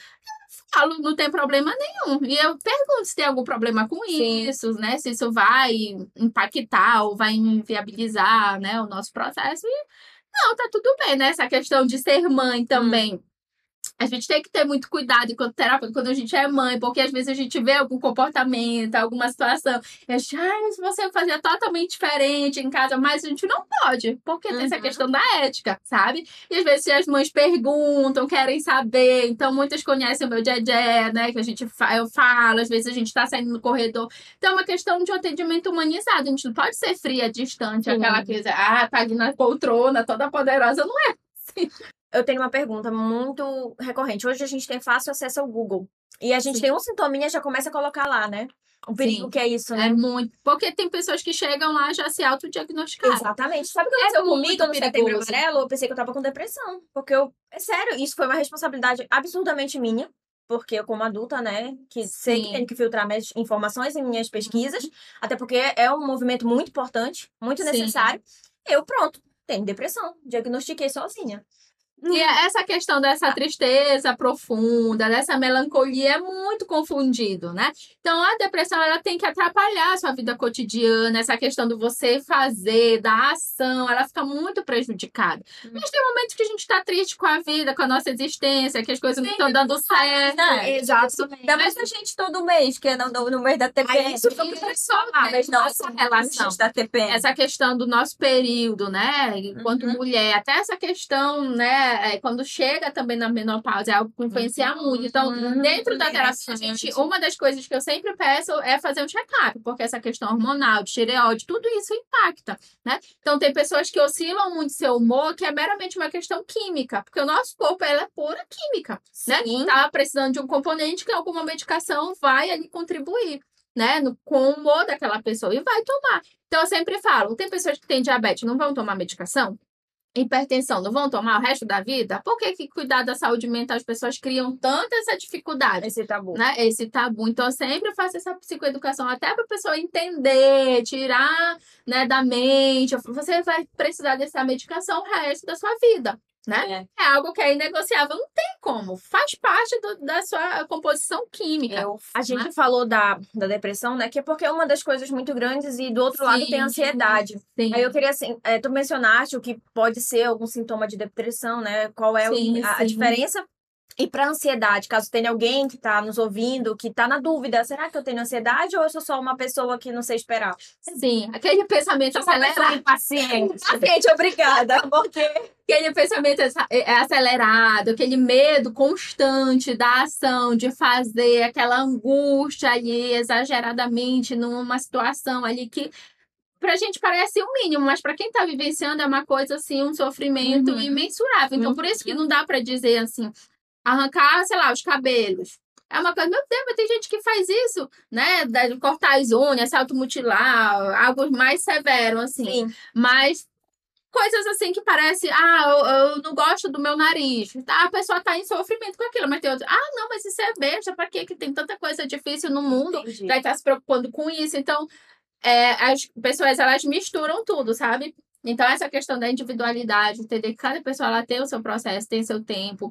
falo, não tem problema nenhum. E eu pergunto se tem algum problema com Sim. isso, né? Se isso vai impactar ou vai inviabilizar né, o nosso processo. E, não, tá tudo bem, né? Essa questão de ser mãe também. Hum a gente tem que ter muito cuidado enquanto terapeuta, quando a gente é mãe, porque às vezes a gente vê algum comportamento, alguma situação, e a gente, ai, se você fazia totalmente diferente em casa, mas a gente não pode, porque uhum. tem essa uhum. questão da ética, sabe? E às vezes as mães perguntam, querem saber, então muitas conhecem o meu dia né, que a gente eu falo, às vezes a gente tá saindo no corredor. Então é uma questão de um atendimento humanizado, a gente não pode ser fria, distante, uhum. aquela coisa, ah, tá ali na poltrona, toda poderosa, não é assim eu tenho uma pergunta muito recorrente. Hoje a gente tem fácil acesso ao Google. E a gente Sim. tem um sintominha já começa a colocar lá, né? O perigo Sim. que é isso, né? É muito. Porque tem pessoas que chegam lá já se autodiagnosticaram. Exatamente. Sabe o que aconteceu é comigo no setembro amarelo? Eu pensei que eu tava com depressão. Porque eu. É sério, isso foi uma responsabilidade absurdamente minha. Porque eu, como adulta, né, que Sim. sei que tenho que filtrar minhas informações em minhas pesquisas, uhum. até porque é um movimento muito importante, muito necessário. Eu, pronto, tenho depressão. Diagnostiquei sozinha. E essa questão dessa tristeza profunda, dessa melancolia é muito confundido, né? Então a depressão ela tem que atrapalhar a sua vida cotidiana, essa questão do você fazer, da ação, ela fica muito prejudicada. Hum. Mas tem momentos que a gente tá triste com a vida, com a nossa existência, que as coisas Sim, não estão dando certo. Né? Exato. Ainda mais a gente todo mês, que é no, no mês da TPM. isso fica impressionado. Mas nossa relação. Da TPM. Essa questão do nosso período, né? Enquanto uhum. mulher, até essa questão, né? É, quando chega também na menopausa, é algo que influencia uhum. muito. Então, uhum. dentro da terapia, gente, uma das coisas que eu sempre peço é fazer um check-up, porque essa questão hormonal, de tireoide, tudo isso impacta, né? Então, tem pessoas que oscilam muito seu humor, que é meramente uma questão química, porque o nosso corpo ela é pura química, né? Sim. né? Tá precisando de um componente que alguma medicação vai ali contribuir. Né, no, com o humor daquela pessoa e vai tomar. Então, eu sempre falo: tem pessoas que têm diabetes não vão tomar medicação? Hipertensão não vão tomar o resto da vida? Por que, que cuidar da saúde mental as pessoas criam tanta essa dificuldade? Esse tabu. Né? Esse tabu. Então, eu sempre faço essa psicoeducação até para a pessoa entender, tirar né, da mente. Você vai precisar dessa medicação o resto da sua vida. Né? É. é. algo que é inegociável, não tem como. Faz parte do, da sua composição química. Eu, a gente né? falou da, da depressão, né? Que é porque é uma das coisas muito grandes e do outro sim, lado tem a ansiedade. Sim. Aí eu queria, assim, é, tu mencionaste o que pode ser algum sintoma de depressão, né? Qual é sim, o, a, a diferença e para ansiedade, caso tenha alguém que está nos ouvindo, que está na dúvida, será que eu tenho ansiedade ou eu sou só uma pessoa que não sei esperar? Sim, aquele pensamento acelerado. Impaciente. [laughs] Paciente, obrigada. [laughs] Porque aquele pensamento é, é acelerado, aquele medo constante da ação, de fazer, aquela angústia ali exageradamente numa situação ali que pra gente parece o mínimo, mas para quem tá vivenciando é uma coisa assim, um sofrimento uhum. imensurável. Então, uhum. por isso que não dá para dizer assim, arrancar, sei lá, os cabelos. É uma coisa, meu Deus, mas tem gente que faz isso, né? De cortar as unhas, se automutilar, algo mais severo, assim. Sim. Mas coisas assim que parece, ah, eu, eu, não gosto do meu nariz. Tá? A pessoa tá em sofrimento com aquilo, mas tem outro, ah, não, mas isso é besta, pra quê? Que tem tanta coisa difícil no mundo, Entendi. daí tá se preocupando com isso. Então, é, as pessoas, elas misturam tudo, sabe? Então, essa questão da individualidade, entender que cada pessoa ela tem o seu processo, tem seu tempo,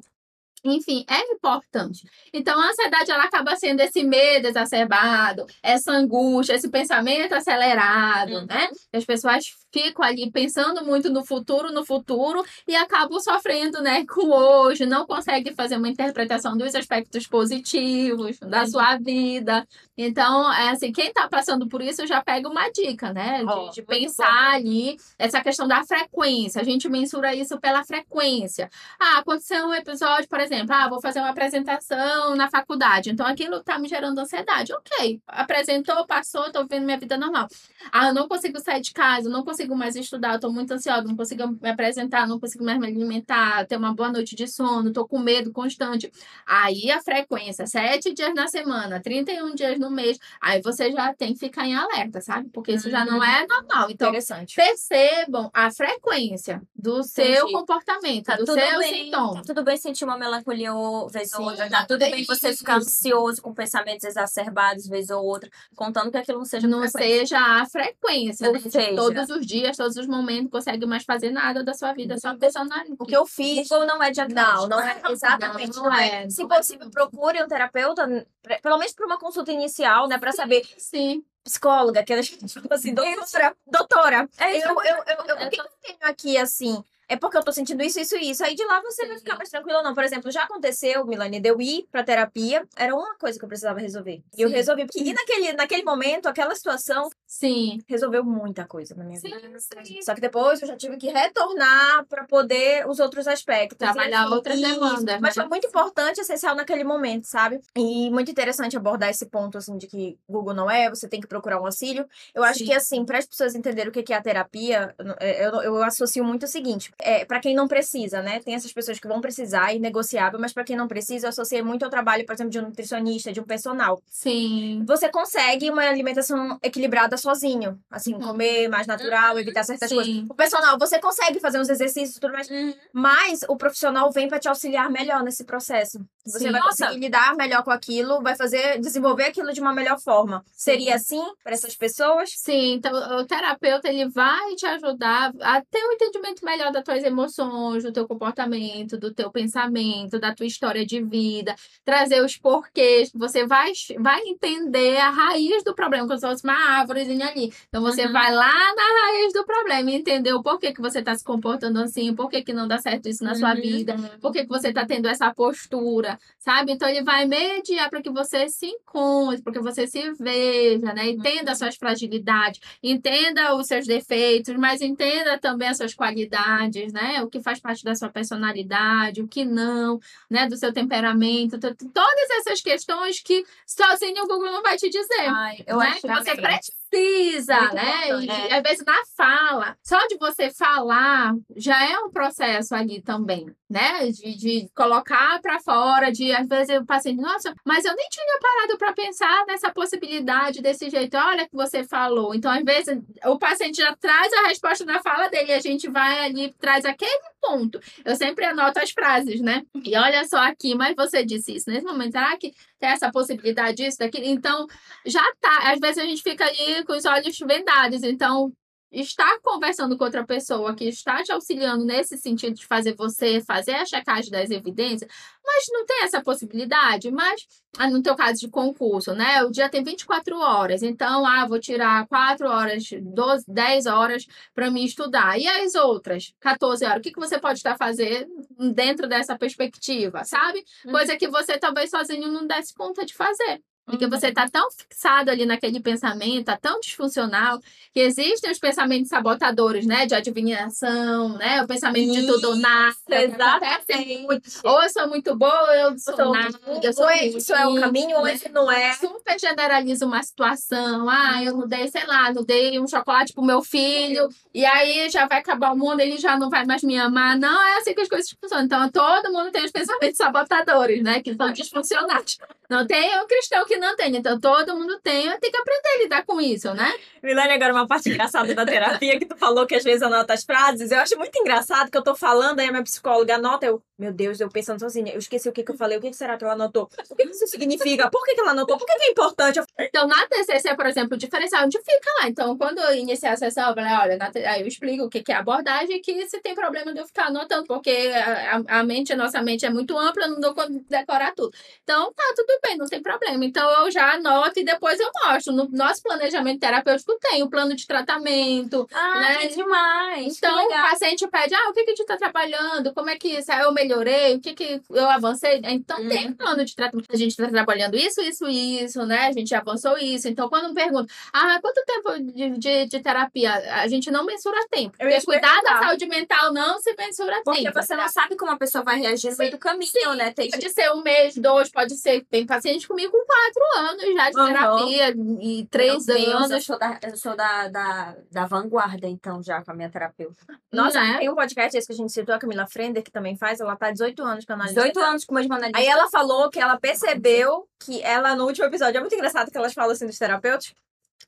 enfim, é importante. Então, a ansiedade ela acaba sendo esse medo exacerbado, essa angústia, esse pensamento acelerado, uhum. né? As pessoas ficam ali pensando muito no futuro, no futuro, e acabam sofrendo, né, com hoje, não conseguem fazer uma interpretação dos aspectos positivos da uhum. sua vida. Então, é assim, quem está passando por isso já pega uma dica, né? De, oh, de pensar bom. ali essa questão da frequência. A gente mensura isso pela frequência. Ah, aconteceu um episódio, por exemplo, ah, vou fazer uma apresentação na faculdade. Então, aquilo está me gerando ansiedade. Ok, apresentou, passou, estou vivendo minha vida normal. Ah, eu não consigo sair de casa, não consigo mais estudar, estou muito ansiosa, não consigo me apresentar, não consigo mais me alimentar, ter uma boa noite de sono, estou com medo constante. Aí a frequência, sete dias na semana, 31 dias no mês, aí você já tem que ficar em alerta, sabe? Porque isso já não é normal. Então, percebam a frequência do seu comportamento, tá do seu bem, sintoma. Tá tudo bem sentir uma melancolia vez ou outra, tá tudo bem você ficar ansioso com pensamentos exacerbados vez ou outra, contando que aquilo não seja Não seja a frequência, né? Seja. Todos os dias, todos os momentos, não consegue mais fazer nada da sua vida, só pensando O que eu fiz. Google não é diagnóstico. Não, não é [laughs] exatamente. Não, não é. é. Se possível, procure um terapeuta, pelo menos para uma consulta inicial, né? Para saber. Sim psicóloga, que elas tipo assim, doutora, doutora, é, eu, eu, eu, eu, o que eu tenho aqui, assim, é porque eu tô sentindo isso, isso e isso. Aí de lá você Sim. vai ficar mais tranquilo ou não. Por exemplo, já aconteceu, Milani, de eu ir pra terapia, era uma coisa que eu precisava resolver. E eu resolvi. Porque, e naquele, naquele momento, aquela situação. Sim. Resolveu muita coisa na minha Sim. vida. Sim. Só que depois eu já tive que retornar pra poder os outros aspectos. Trabalhar assim, outras demandas. Mas foi muito importante, essencial naquele momento, sabe? E muito interessante abordar esse ponto, assim, de que Google não é, você tem que procurar um auxílio. Eu acho Sim. que, assim, para as pessoas entenderem o que é a terapia, eu, eu, eu associo muito o seguinte: é, para quem não precisa, né? Tem essas pessoas que vão precisar e negociável, mas para quem não precisa, eu associei muito ao trabalho, por exemplo, de um nutricionista, de um personal. Sim. Você consegue uma alimentação equilibrada sozinho, assim, uhum. comer mais natural, uhum. evitar certas Sim. coisas. O personal, você consegue fazer uns exercícios e tudo mais, uhum. mas o profissional vem para te auxiliar melhor nesse processo. Você Sim. vai Nossa. conseguir lidar melhor com aquilo, vai fazer desenvolver aquilo de uma melhor forma. Sim. Seria assim para essas pessoas? Sim, então o terapeuta ele vai te ajudar a ter um entendimento melhor das tuas emoções do teu comportamento, do teu pensamento, da tua história de vida, trazer os porquês, você vai, vai entender a raiz do problema, como se fosse uma árvorezinha ali. Então você uhum. vai lá na raiz do problema e entender o porquê que você está se comportando assim, o porquê que não dá certo isso na uhum. sua vida, porquê que você está tendo essa postura, sabe? Então ele vai mediar para que você se encontre, para que você se veja, né? Entenda as suas fragilidades, entenda os seus defeitos, mas entenda também as suas qualidades, né? O que faz parte da sua personalidade, o que não, né? Do seu temperamento, todas essas questões que sozinho o Google não vai te dizer. Ai, eu né? acho que você precisa, Muito né? E, é. às vezes na fala, só de você falar já é um processo ali também, né? De, de colocar para fora, de às vezes o paciente, nossa, mas eu nem tinha parado para pensar nessa possibilidade desse jeito. Olha que você falou. Então, às vezes o paciente já traz a resposta na fala dele, e a gente vai ali traz aquele ponto. Eu sempre anoto as frases, né? E olha só aqui, mas você disse isso nesse momento, será que tem essa possibilidade disso, daquilo? Então, já tá. Às vezes a gente fica ali com os olhos vendados. Então, estar conversando com outra pessoa que está te auxiliando nesse sentido de fazer você fazer a checagem das evidências, mas não tem essa possibilidade. Mas, ah, no teu caso de concurso, né? O dia tem 24 horas, então, ah, vou tirar 4 horas, 12, 10 horas para me estudar. E as outras 14 horas, o que, que você pode estar fazendo dentro dessa perspectiva, sabe? Coisa que você talvez sozinho não desse conta de fazer. Porque você está tão fixado ali naquele pensamento, tá tão disfuncional, que existem os pensamentos sabotadores, né? De adivinhação, né? O pensamento de tudo ou nada. Exatamente. Ou eu sou muito boa, ou eu sou Sou nada. Eu sou ou isso é o caminho, ou né? esse não é. super generaliza uma situação. Ah, eu não dei, sei lá, não dei um chocolate pro meu filho, e aí já vai acabar o mundo, ele já não vai mais me amar. Não é assim que as coisas funcionam. Então, todo mundo tem os pensamentos sabotadores, né? Que são disfuncionais. Não tem um cristão que não tem. Então, todo mundo tem, tem que aprender a lidar com isso, né? Milane, agora uma parte engraçada da terapia que tu falou que às vezes anota as frases. Eu acho muito engraçado que eu tô falando, aí a minha psicóloga anota, eu, meu Deus, eu pensando sozinha, eu esqueci o que, que eu falei, o que, que será que ela anotou? O que, que isso significa? Por que, que ela anotou? Por que, que é importante? Então, na TCC, por exemplo, o diferencial onde fica lá. Então, quando eu iniciar a sessão, eu falei, olha, na aí eu explico o que que é abordagem e que se tem problema de eu ficar anotando, porque a, a- a mente, a nossa mente é muito ampla, eu não dou conta de decorar tudo. Então, tá, tudo bem, não tem problema. Então, eu já anoto e depois eu mostro. No nosso planejamento terapêutico tem o plano de tratamento, Ah, Né? que demais. então, que o paciente pede, ah, o que que a gente tá trabalhando? Como é que isso? Ah, eu melhorei? O que que eu avancei? Então, tem um plano de tratamento. A gente tá trabalhando isso, isso, isso, né? A gente avançou isso. Então, quando pergunta, ah, quanto tempo de, de, de terapia? A gente não mensura tempo. Porque cuidar da saúde mental não se mensura Porque tempo. você não sabe como a pessoa vai reagir no meio do caminho, né? Tem Pode ser um mês, dois, pode ser. Tem paciente comigo com quatro anos já de Aham. terapia e três Deus, Eu anos. sou, da, eu sou da, da, da vanguarda, então, já com a minha terapeuta. Nossa, né? tem um podcast esse que a gente citou, a Camila Frender, que também faz, ela tá há 18 anos com analista. 18 anos com meus jornalistas. Aí ela falou que ela percebeu que ela, no último episódio, é muito engraçado que elas falam assim dos terapeutas.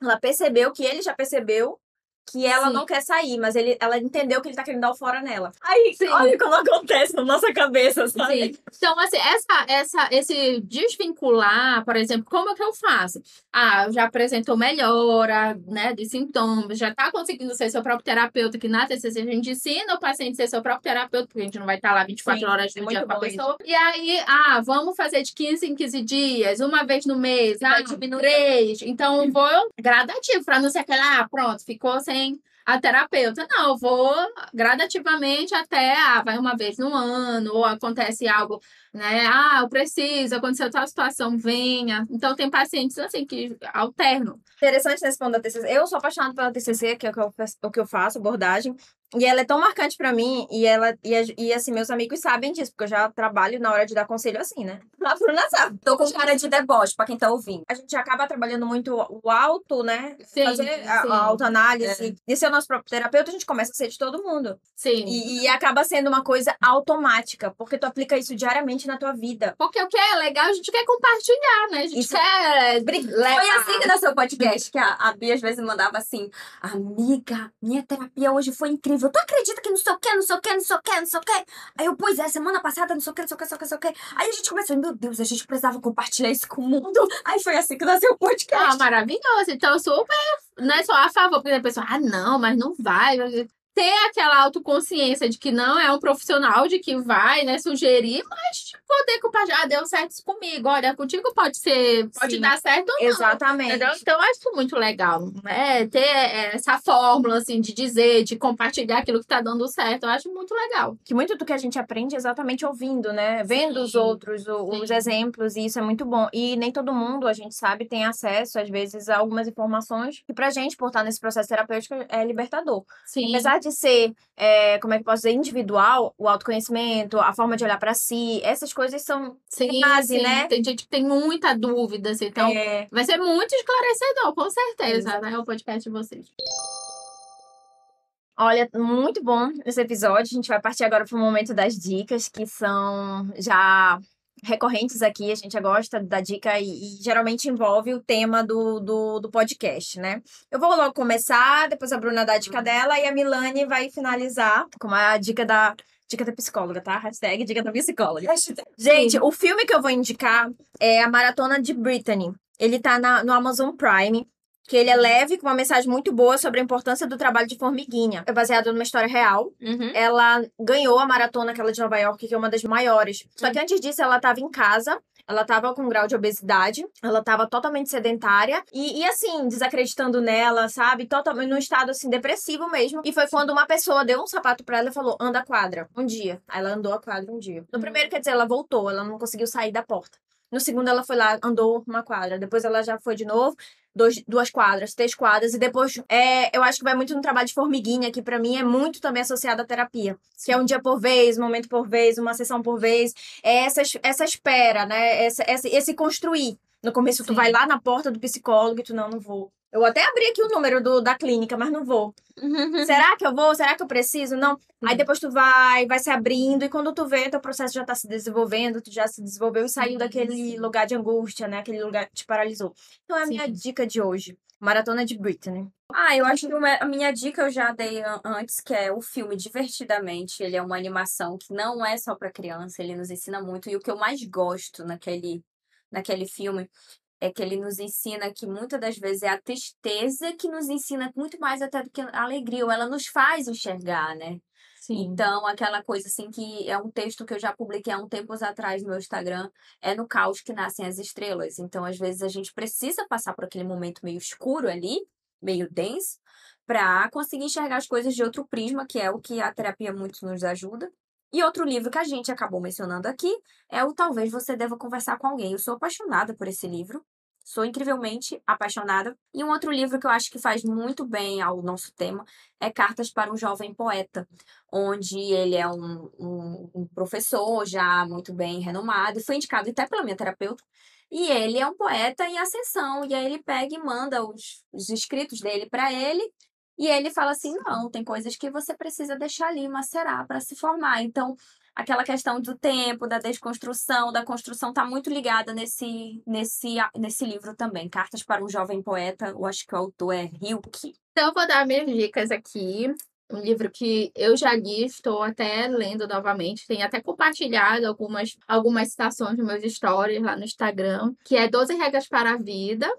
Ela percebeu que ele já percebeu que ela Sim. não quer sair, mas ele, ela entendeu que ele tá querendo dar o fora nela. Aí, Sim. olha como acontece na nossa cabeça, sabe? Sim. Então, assim, essa, essa, esse desvincular, por exemplo, como é que eu faço? Ah, já apresentou melhora, né, de sintomas, já tá conseguindo ser seu próprio terapeuta, que na TCC a gente ensina o paciente a ser seu próprio terapeuta, porque a gente não vai estar lá 24 Sim, horas é do muito dia com a bom isso. pessoa. E aí, ah, vamos fazer de 15 em 15 dias, uma vez no mês, ah, diminuir. três. Então, vou gradativo, para não ser aquela, ah, pronto, ficou sem a terapeuta. Não, eu vou gradativamente até, ah, vai uma vez no ano, ou acontece algo, né? Ah, eu preciso, aconteceu tal situação, venha. Então, tem pacientes assim que alternam. Interessante nesse ponto da TCC. Eu sou apaixonada pela TCC, que é o que eu, o que eu faço, abordagem. E ela é tão marcante pra mim, e ela e, e assim, meus amigos sabem disso, porque eu já trabalho na hora de dar conselho assim, né? [laughs] A Bruna sabe. Tô com cara de deboche pra quem tá ouvindo. A gente acaba trabalhando muito o alto, né? Sim, Fazer a, sim. a autoanálise. E ser o nosso próprio terapeuta, a gente começa a ser de todo mundo. Sim. E, e acaba sendo uma coisa automática, porque tu aplica isso diariamente na tua vida. Porque o que é legal, a gente quer compartilhar, né? A gente Isso- quer Foi assim que nasceu o podcast, que a, a Bia às vezes mandava assim: Amiga, minha terapia hoje foi incrível. Tu acredita que não sei o que, não sei o que, não sei o que, não sei o que? Aí eu, pois é, semana passada, não sei o que, não sei o que, não sei o que, não sei o que. Aí a gente começou, meu Deus, a gente precisava compartilhar isso com o mundo. Aí foi assim que nasceu o Ah, podcast. maravilhoso. Então, super, não é só a favor, porque a pessoa, ah, não, mas não vai. Ter aquela autoconsciência de que não é um profissional, de que vai, né, sugerir, mas poder compartilhar, ah, deu certo isso comigo. Olha, contigo pode ser, pode Sim. dar certo ou não. Exatamente. Entendeu? Então, eu acho muito legal, né? Ter é, essa fórmula, assim, de dizer, de compartilhar aquilo que tá dando certo, eu acho muito legal. Que muito do que a gente aprende é exatamente ouvindo, né? Vendo os Sim, outros, o- os sim. exemplos, e isso é muito bom. E nem todo mundo, a gente sabe, tem acesso, às vezes, a algumas informações que pra gente, por estar nesse processo terapêutico, é libertador. Sim. Apesar de ser, é, como é que posso dizer, individual, o autoconhecimento, a forma de olhar pra si, essas coisas são. Sim, base, sim. né? Tem gente que tem muita dúvida, assim, então é, vai ser muito esclarecedor, com certeza, Exato. né? O podcast de vocês. Olha, muito bom esse episódio. A gente vai partir agora para o momento das dicas, que são já recorrentes aqui. A gente gosta da dica e, e geralmente envolve o tema do, do, do podcast, né? Eu vou logo começar, depois a Bruna dá a dica dela e a Milane vai finalizar com a dica da. Dica da psicóloga, tá? Hashtag dica da psicóloga. Gente, o filme que eu vou indicar é a Maratona de Brittany. Ele tá na- no Amazon Prime. Que ele é leve, com uma mensagem muito boa sobre a importância do trabalho de formiguinha. É baseado numa história real. Uhum. Ela ganhou a maratona aquela de Nova York, que é uma das maiores. Só que antes disso, ela estava em casa. Ela tava com um grau de obesidade, ela tava totalmente sedentária e, e assim, desacreditando nela, sabe? Totalmente num estado assim depressivo mesmo. E foi quando uma pessoa deu um sapato pra ela e falou: anda a quadra, um dia. Aí ela andou a quadra um dia. No primeiro, quer dizer, ela voltou, ela não conseguiu sair da porta. No segundo, ela foi lá, andou uma quadra. Depois, ela já foi de novo, dois, duas quadras, três quadras. E depois, é, eu acho que vai muito no trabalho de formiguinha, que pra mim é muito também associado à terapia. Que é um dia por vez, um momento por vez, uma sessão por vez. É essa, essa espera, né? Essa, esse, esse construir. No começo, tu Sim. vai lá na porta do psicólogo e tu, não, não vou. Eu até abri aqui o número do, da clínica, mas não vou. Será que eu vou? Será que eu preciso? Não. Aí depois tu vai, vai se abrindo, e quando tu vê, teu processo já tá se desenvolvendo, tu já se desenvolveu e saiu daquele lugar de angústia, né? Aquele lugar que te paralisou. Então é a minha Sim. dica de hoje. Maratona de Britney. Ah, eu acho que uma- a minha dica eu já dei an- antes, que é o filme Divertidamente. Ele é uma animação que não é só para criança, ele nos ensina muito. E o que eu mais gosto naquele, naquele filme é que ele nos ensina que muitas das vezes é a tristeza que nos ensina muito mais até do que a alegria, ou ela nos faz enxergar, né? Sim. Então, aquela coisa assim que é um texto que eu já publiquei há um tempos atrás no meu Instagram, é no caos que nascem as estrelas. Então, às vezes a gente precisa passar por aquele momento meio escuro ali, meio denso, para conseguir enxergar as coisas de outro prisma, que é o que a terapia muito nos ajuda. E outro livro que a gente acabou mencionando aqui é o Talvez Você Deva Conversar com Alguém. Eu sou apaixonada por esse livro. Sou incrivelmente apaixonada. E um outro livro que eu acho que faz muito bem ao nosso tema é Cartas para um Jovem Poeta, onde ele é um, um, um professor já muito bem renomado, foi indicado até pela minha terapeuta. E ele é um poeta em ascensão, e aí ele pega e manda os, os escritos dele para ele, e ele fala assim: não, tem coisas que você precisa deixar ali macerar para se formar. Então, aquela questão do tempo, da desconstrução, da construção, está muito ligada nesse, nesse, nesse livro também. Cartas para um Jovem Poeta, eu acho que o autor é Hilke. Então, eu vou dar minhas dicas aqui. Um livro que eu já li, estou até lendo novamente. Tenho até compartilhado algumas, algumas citações nos meus stories lá no Instagram, que é 12 Regras para a Vida,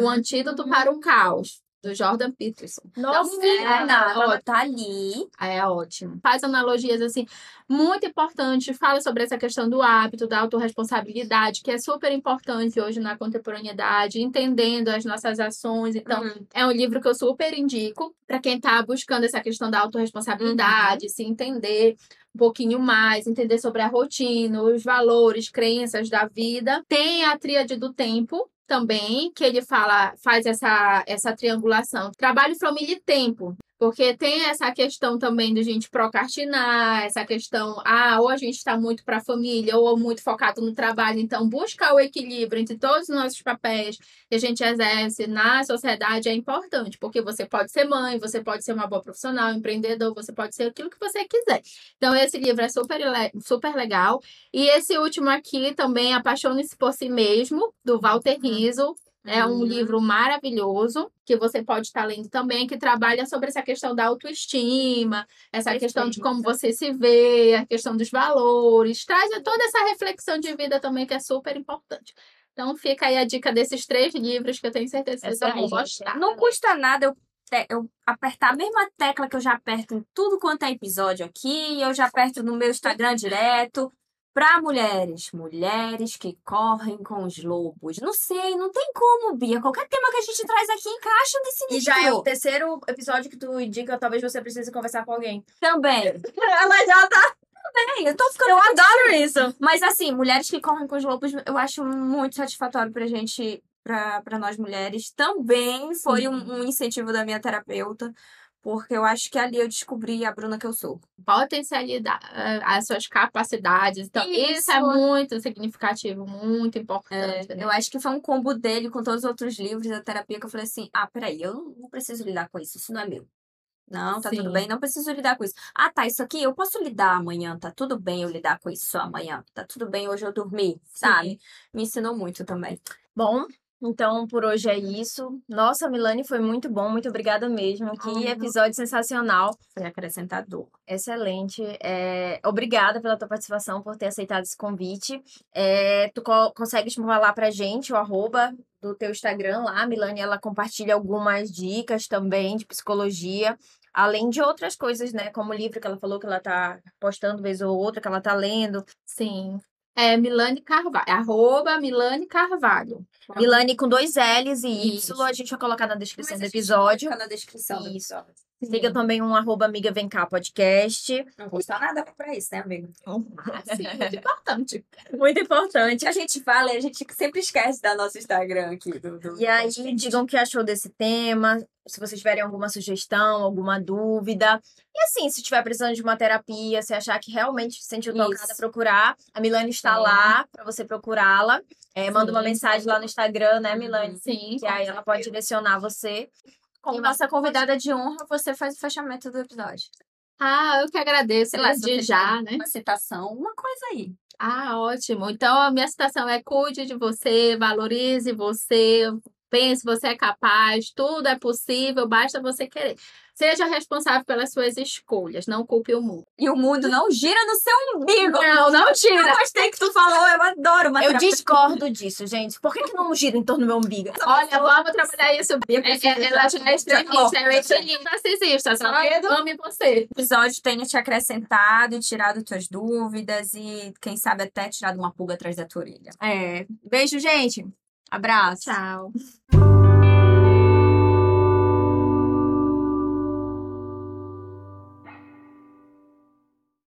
O Antídoto para o Caos, do Jordan Peterson. Nossa, Então, É, não, tá ali. É ótimo. Faz analogias assim muito importantes, fala sobre essa questão do hábito, da autorresponsabilidade, que é super importante hoje na contemporaneidade, entendendo as nossas ações. Então, Uhum. é um livro que eu super indico para quem está buscando essa questão da autorresponsabilidade, se entender um pouquinho mais, entender sobre a rotina, os valores, crenças da vida. Tem a tríade do tempo, também, que ele fala, faz essa, essa triangulação. Trabalho, família e tempo. Porque tem essa questão também de a gente procrastinar, essa questão, ah, ou a gente está muito para a família, ou muito focado no trabalho. Então, buscar o equilíbrio entre todos os nossos papéis que a gente exerce na sociedade é importante, porque você pode ser mãe, você pode ser uma boa profissional, empreendedor, você pode ser aquilo que você quiser. Então, esse livro é super, super legal. E esse último aqui também, Apaixone-se por Si Mesmo, do Walter Rizzo. É um Uhum. livro maravilhoso que você pode estar lendo também, que trabalha sobre essa questão da autoestima, essa questão de como você se vê, a questão dos valores, traz toda essa reflexão de vida também que é super importante. Então fica aí a dica desses três livros que eu tenho certeza que vocês vão Excelente. gostar. Não custa nada eu, te- eu apertar a mesma tecla que eu já aperto em tudo quanto é episódio aqui, eu já aperto no meu Instagram direto. Pra mulheres, mulheres que correm com os lobos. Não sei, não tem como, Bia. Qualquer tema que a gente traz aqui encaixa nesse E livro. já é o terceiro episódio que tu indica, talvez você precise conversar com alguém. Também. [laughs] Ela já tá. Bem, eu tô ficando Eu adoro isso. Mas assim, mulheres que correm com os lobos, eu acho muito satisfatório pra gente, pra, pra nós mulheres. Também foi um, um incentivo da minha terapeuta, porque eu acho que ali eu descobri a Bruna que eu sou. Potencialidade, as suas capacidades. Então, isso, Isso. é muito significativo, muito É, importante. né? eu acho que foi um combo dele com todos os outros livros da terapia que eu falei assim: ah, peraí, eu não, preciso lidar com isso, isso não é meu. Não, tá tudo Sim. bem, não preciso lidar com isso. Ah, tá, isso aqui eu posso lidar amanhã, tá tudo bem eu lidar com isso amanhã, tá tudo bem hoje eu dormir, sabe? Me ensinou muito também. Bom, Então, por hoje é isso. Nossa, Milane, foi muito bom. Muito obrigada mesmo. Que Uhum. episódio sensacional. Foi acrescentador. Excelente. É, obrigada pela tua participação, por ter aceitado esse convite. É, tu co consegues falar pra gente o arroba do teu Instagram lá. A Milane, ela compartilha algumas dicas também de psicologia. Além de outras coisas, né? Como o livro que ela falou que ela tá postando vez ou outra, que ela tá lendo. Sim. É Milane Carvalho. Arroba Milane Carvalho. Milane com dois L's e Y, Isso. a gente vai colocar na descrição Mas do a gente episódio. Fica na descrição do Isso. Episódio. Siga também um arroba Amiga Vem Cá Podcast. Não custa nada pra isso, né, amigo? [laughs] Ah, sim, muito importante. Muito importante. A gente fala e a gente sempre esquece da nosso Instagram aqui. Do, do- E aí, digam o que achou desse tema, se vocês tiverem alguma sugestão, alguma dúvida. E assim, se estiver precisando de uma terapia, se achar que realmente se sentiu tocada procurar, a Milane está Sim. lá para você procurá-la. É, manda uma Sim. mensagem lá no Instagram, né, Milane? Sim. Que aí ela pode direcionar você. Como nossa convidada de honra, você faz o fechamento do episódio. Ah, eu que agradeço Sei lá, desde você já, né? Uma citação, uma coisa aí. Ah, ótimo. Então, a minha citação é cuide de você, valorize você, pense, você é capaz, tudo é possível, basta você querer. Seja responsável pelas suas escolhas, não culpe o mundo. E o mundo não gira no seu umbigo. Não, não Eu tira. gostei que tu falou, eu adoro uma Eu discordo disso, gente. Por que, que não gira em torno do meu umbigo? Olha, vamos trabalhar isso. Eu É- é- Ela já é é extremista, narcisista, só ame você. episódio tenha te acrescentado, tirado tuas dúvidas e, quem sabe, até tirado uma pulga atrás da tua orelha. É. Beijo, gente. Abraço. Tchau. [laughs]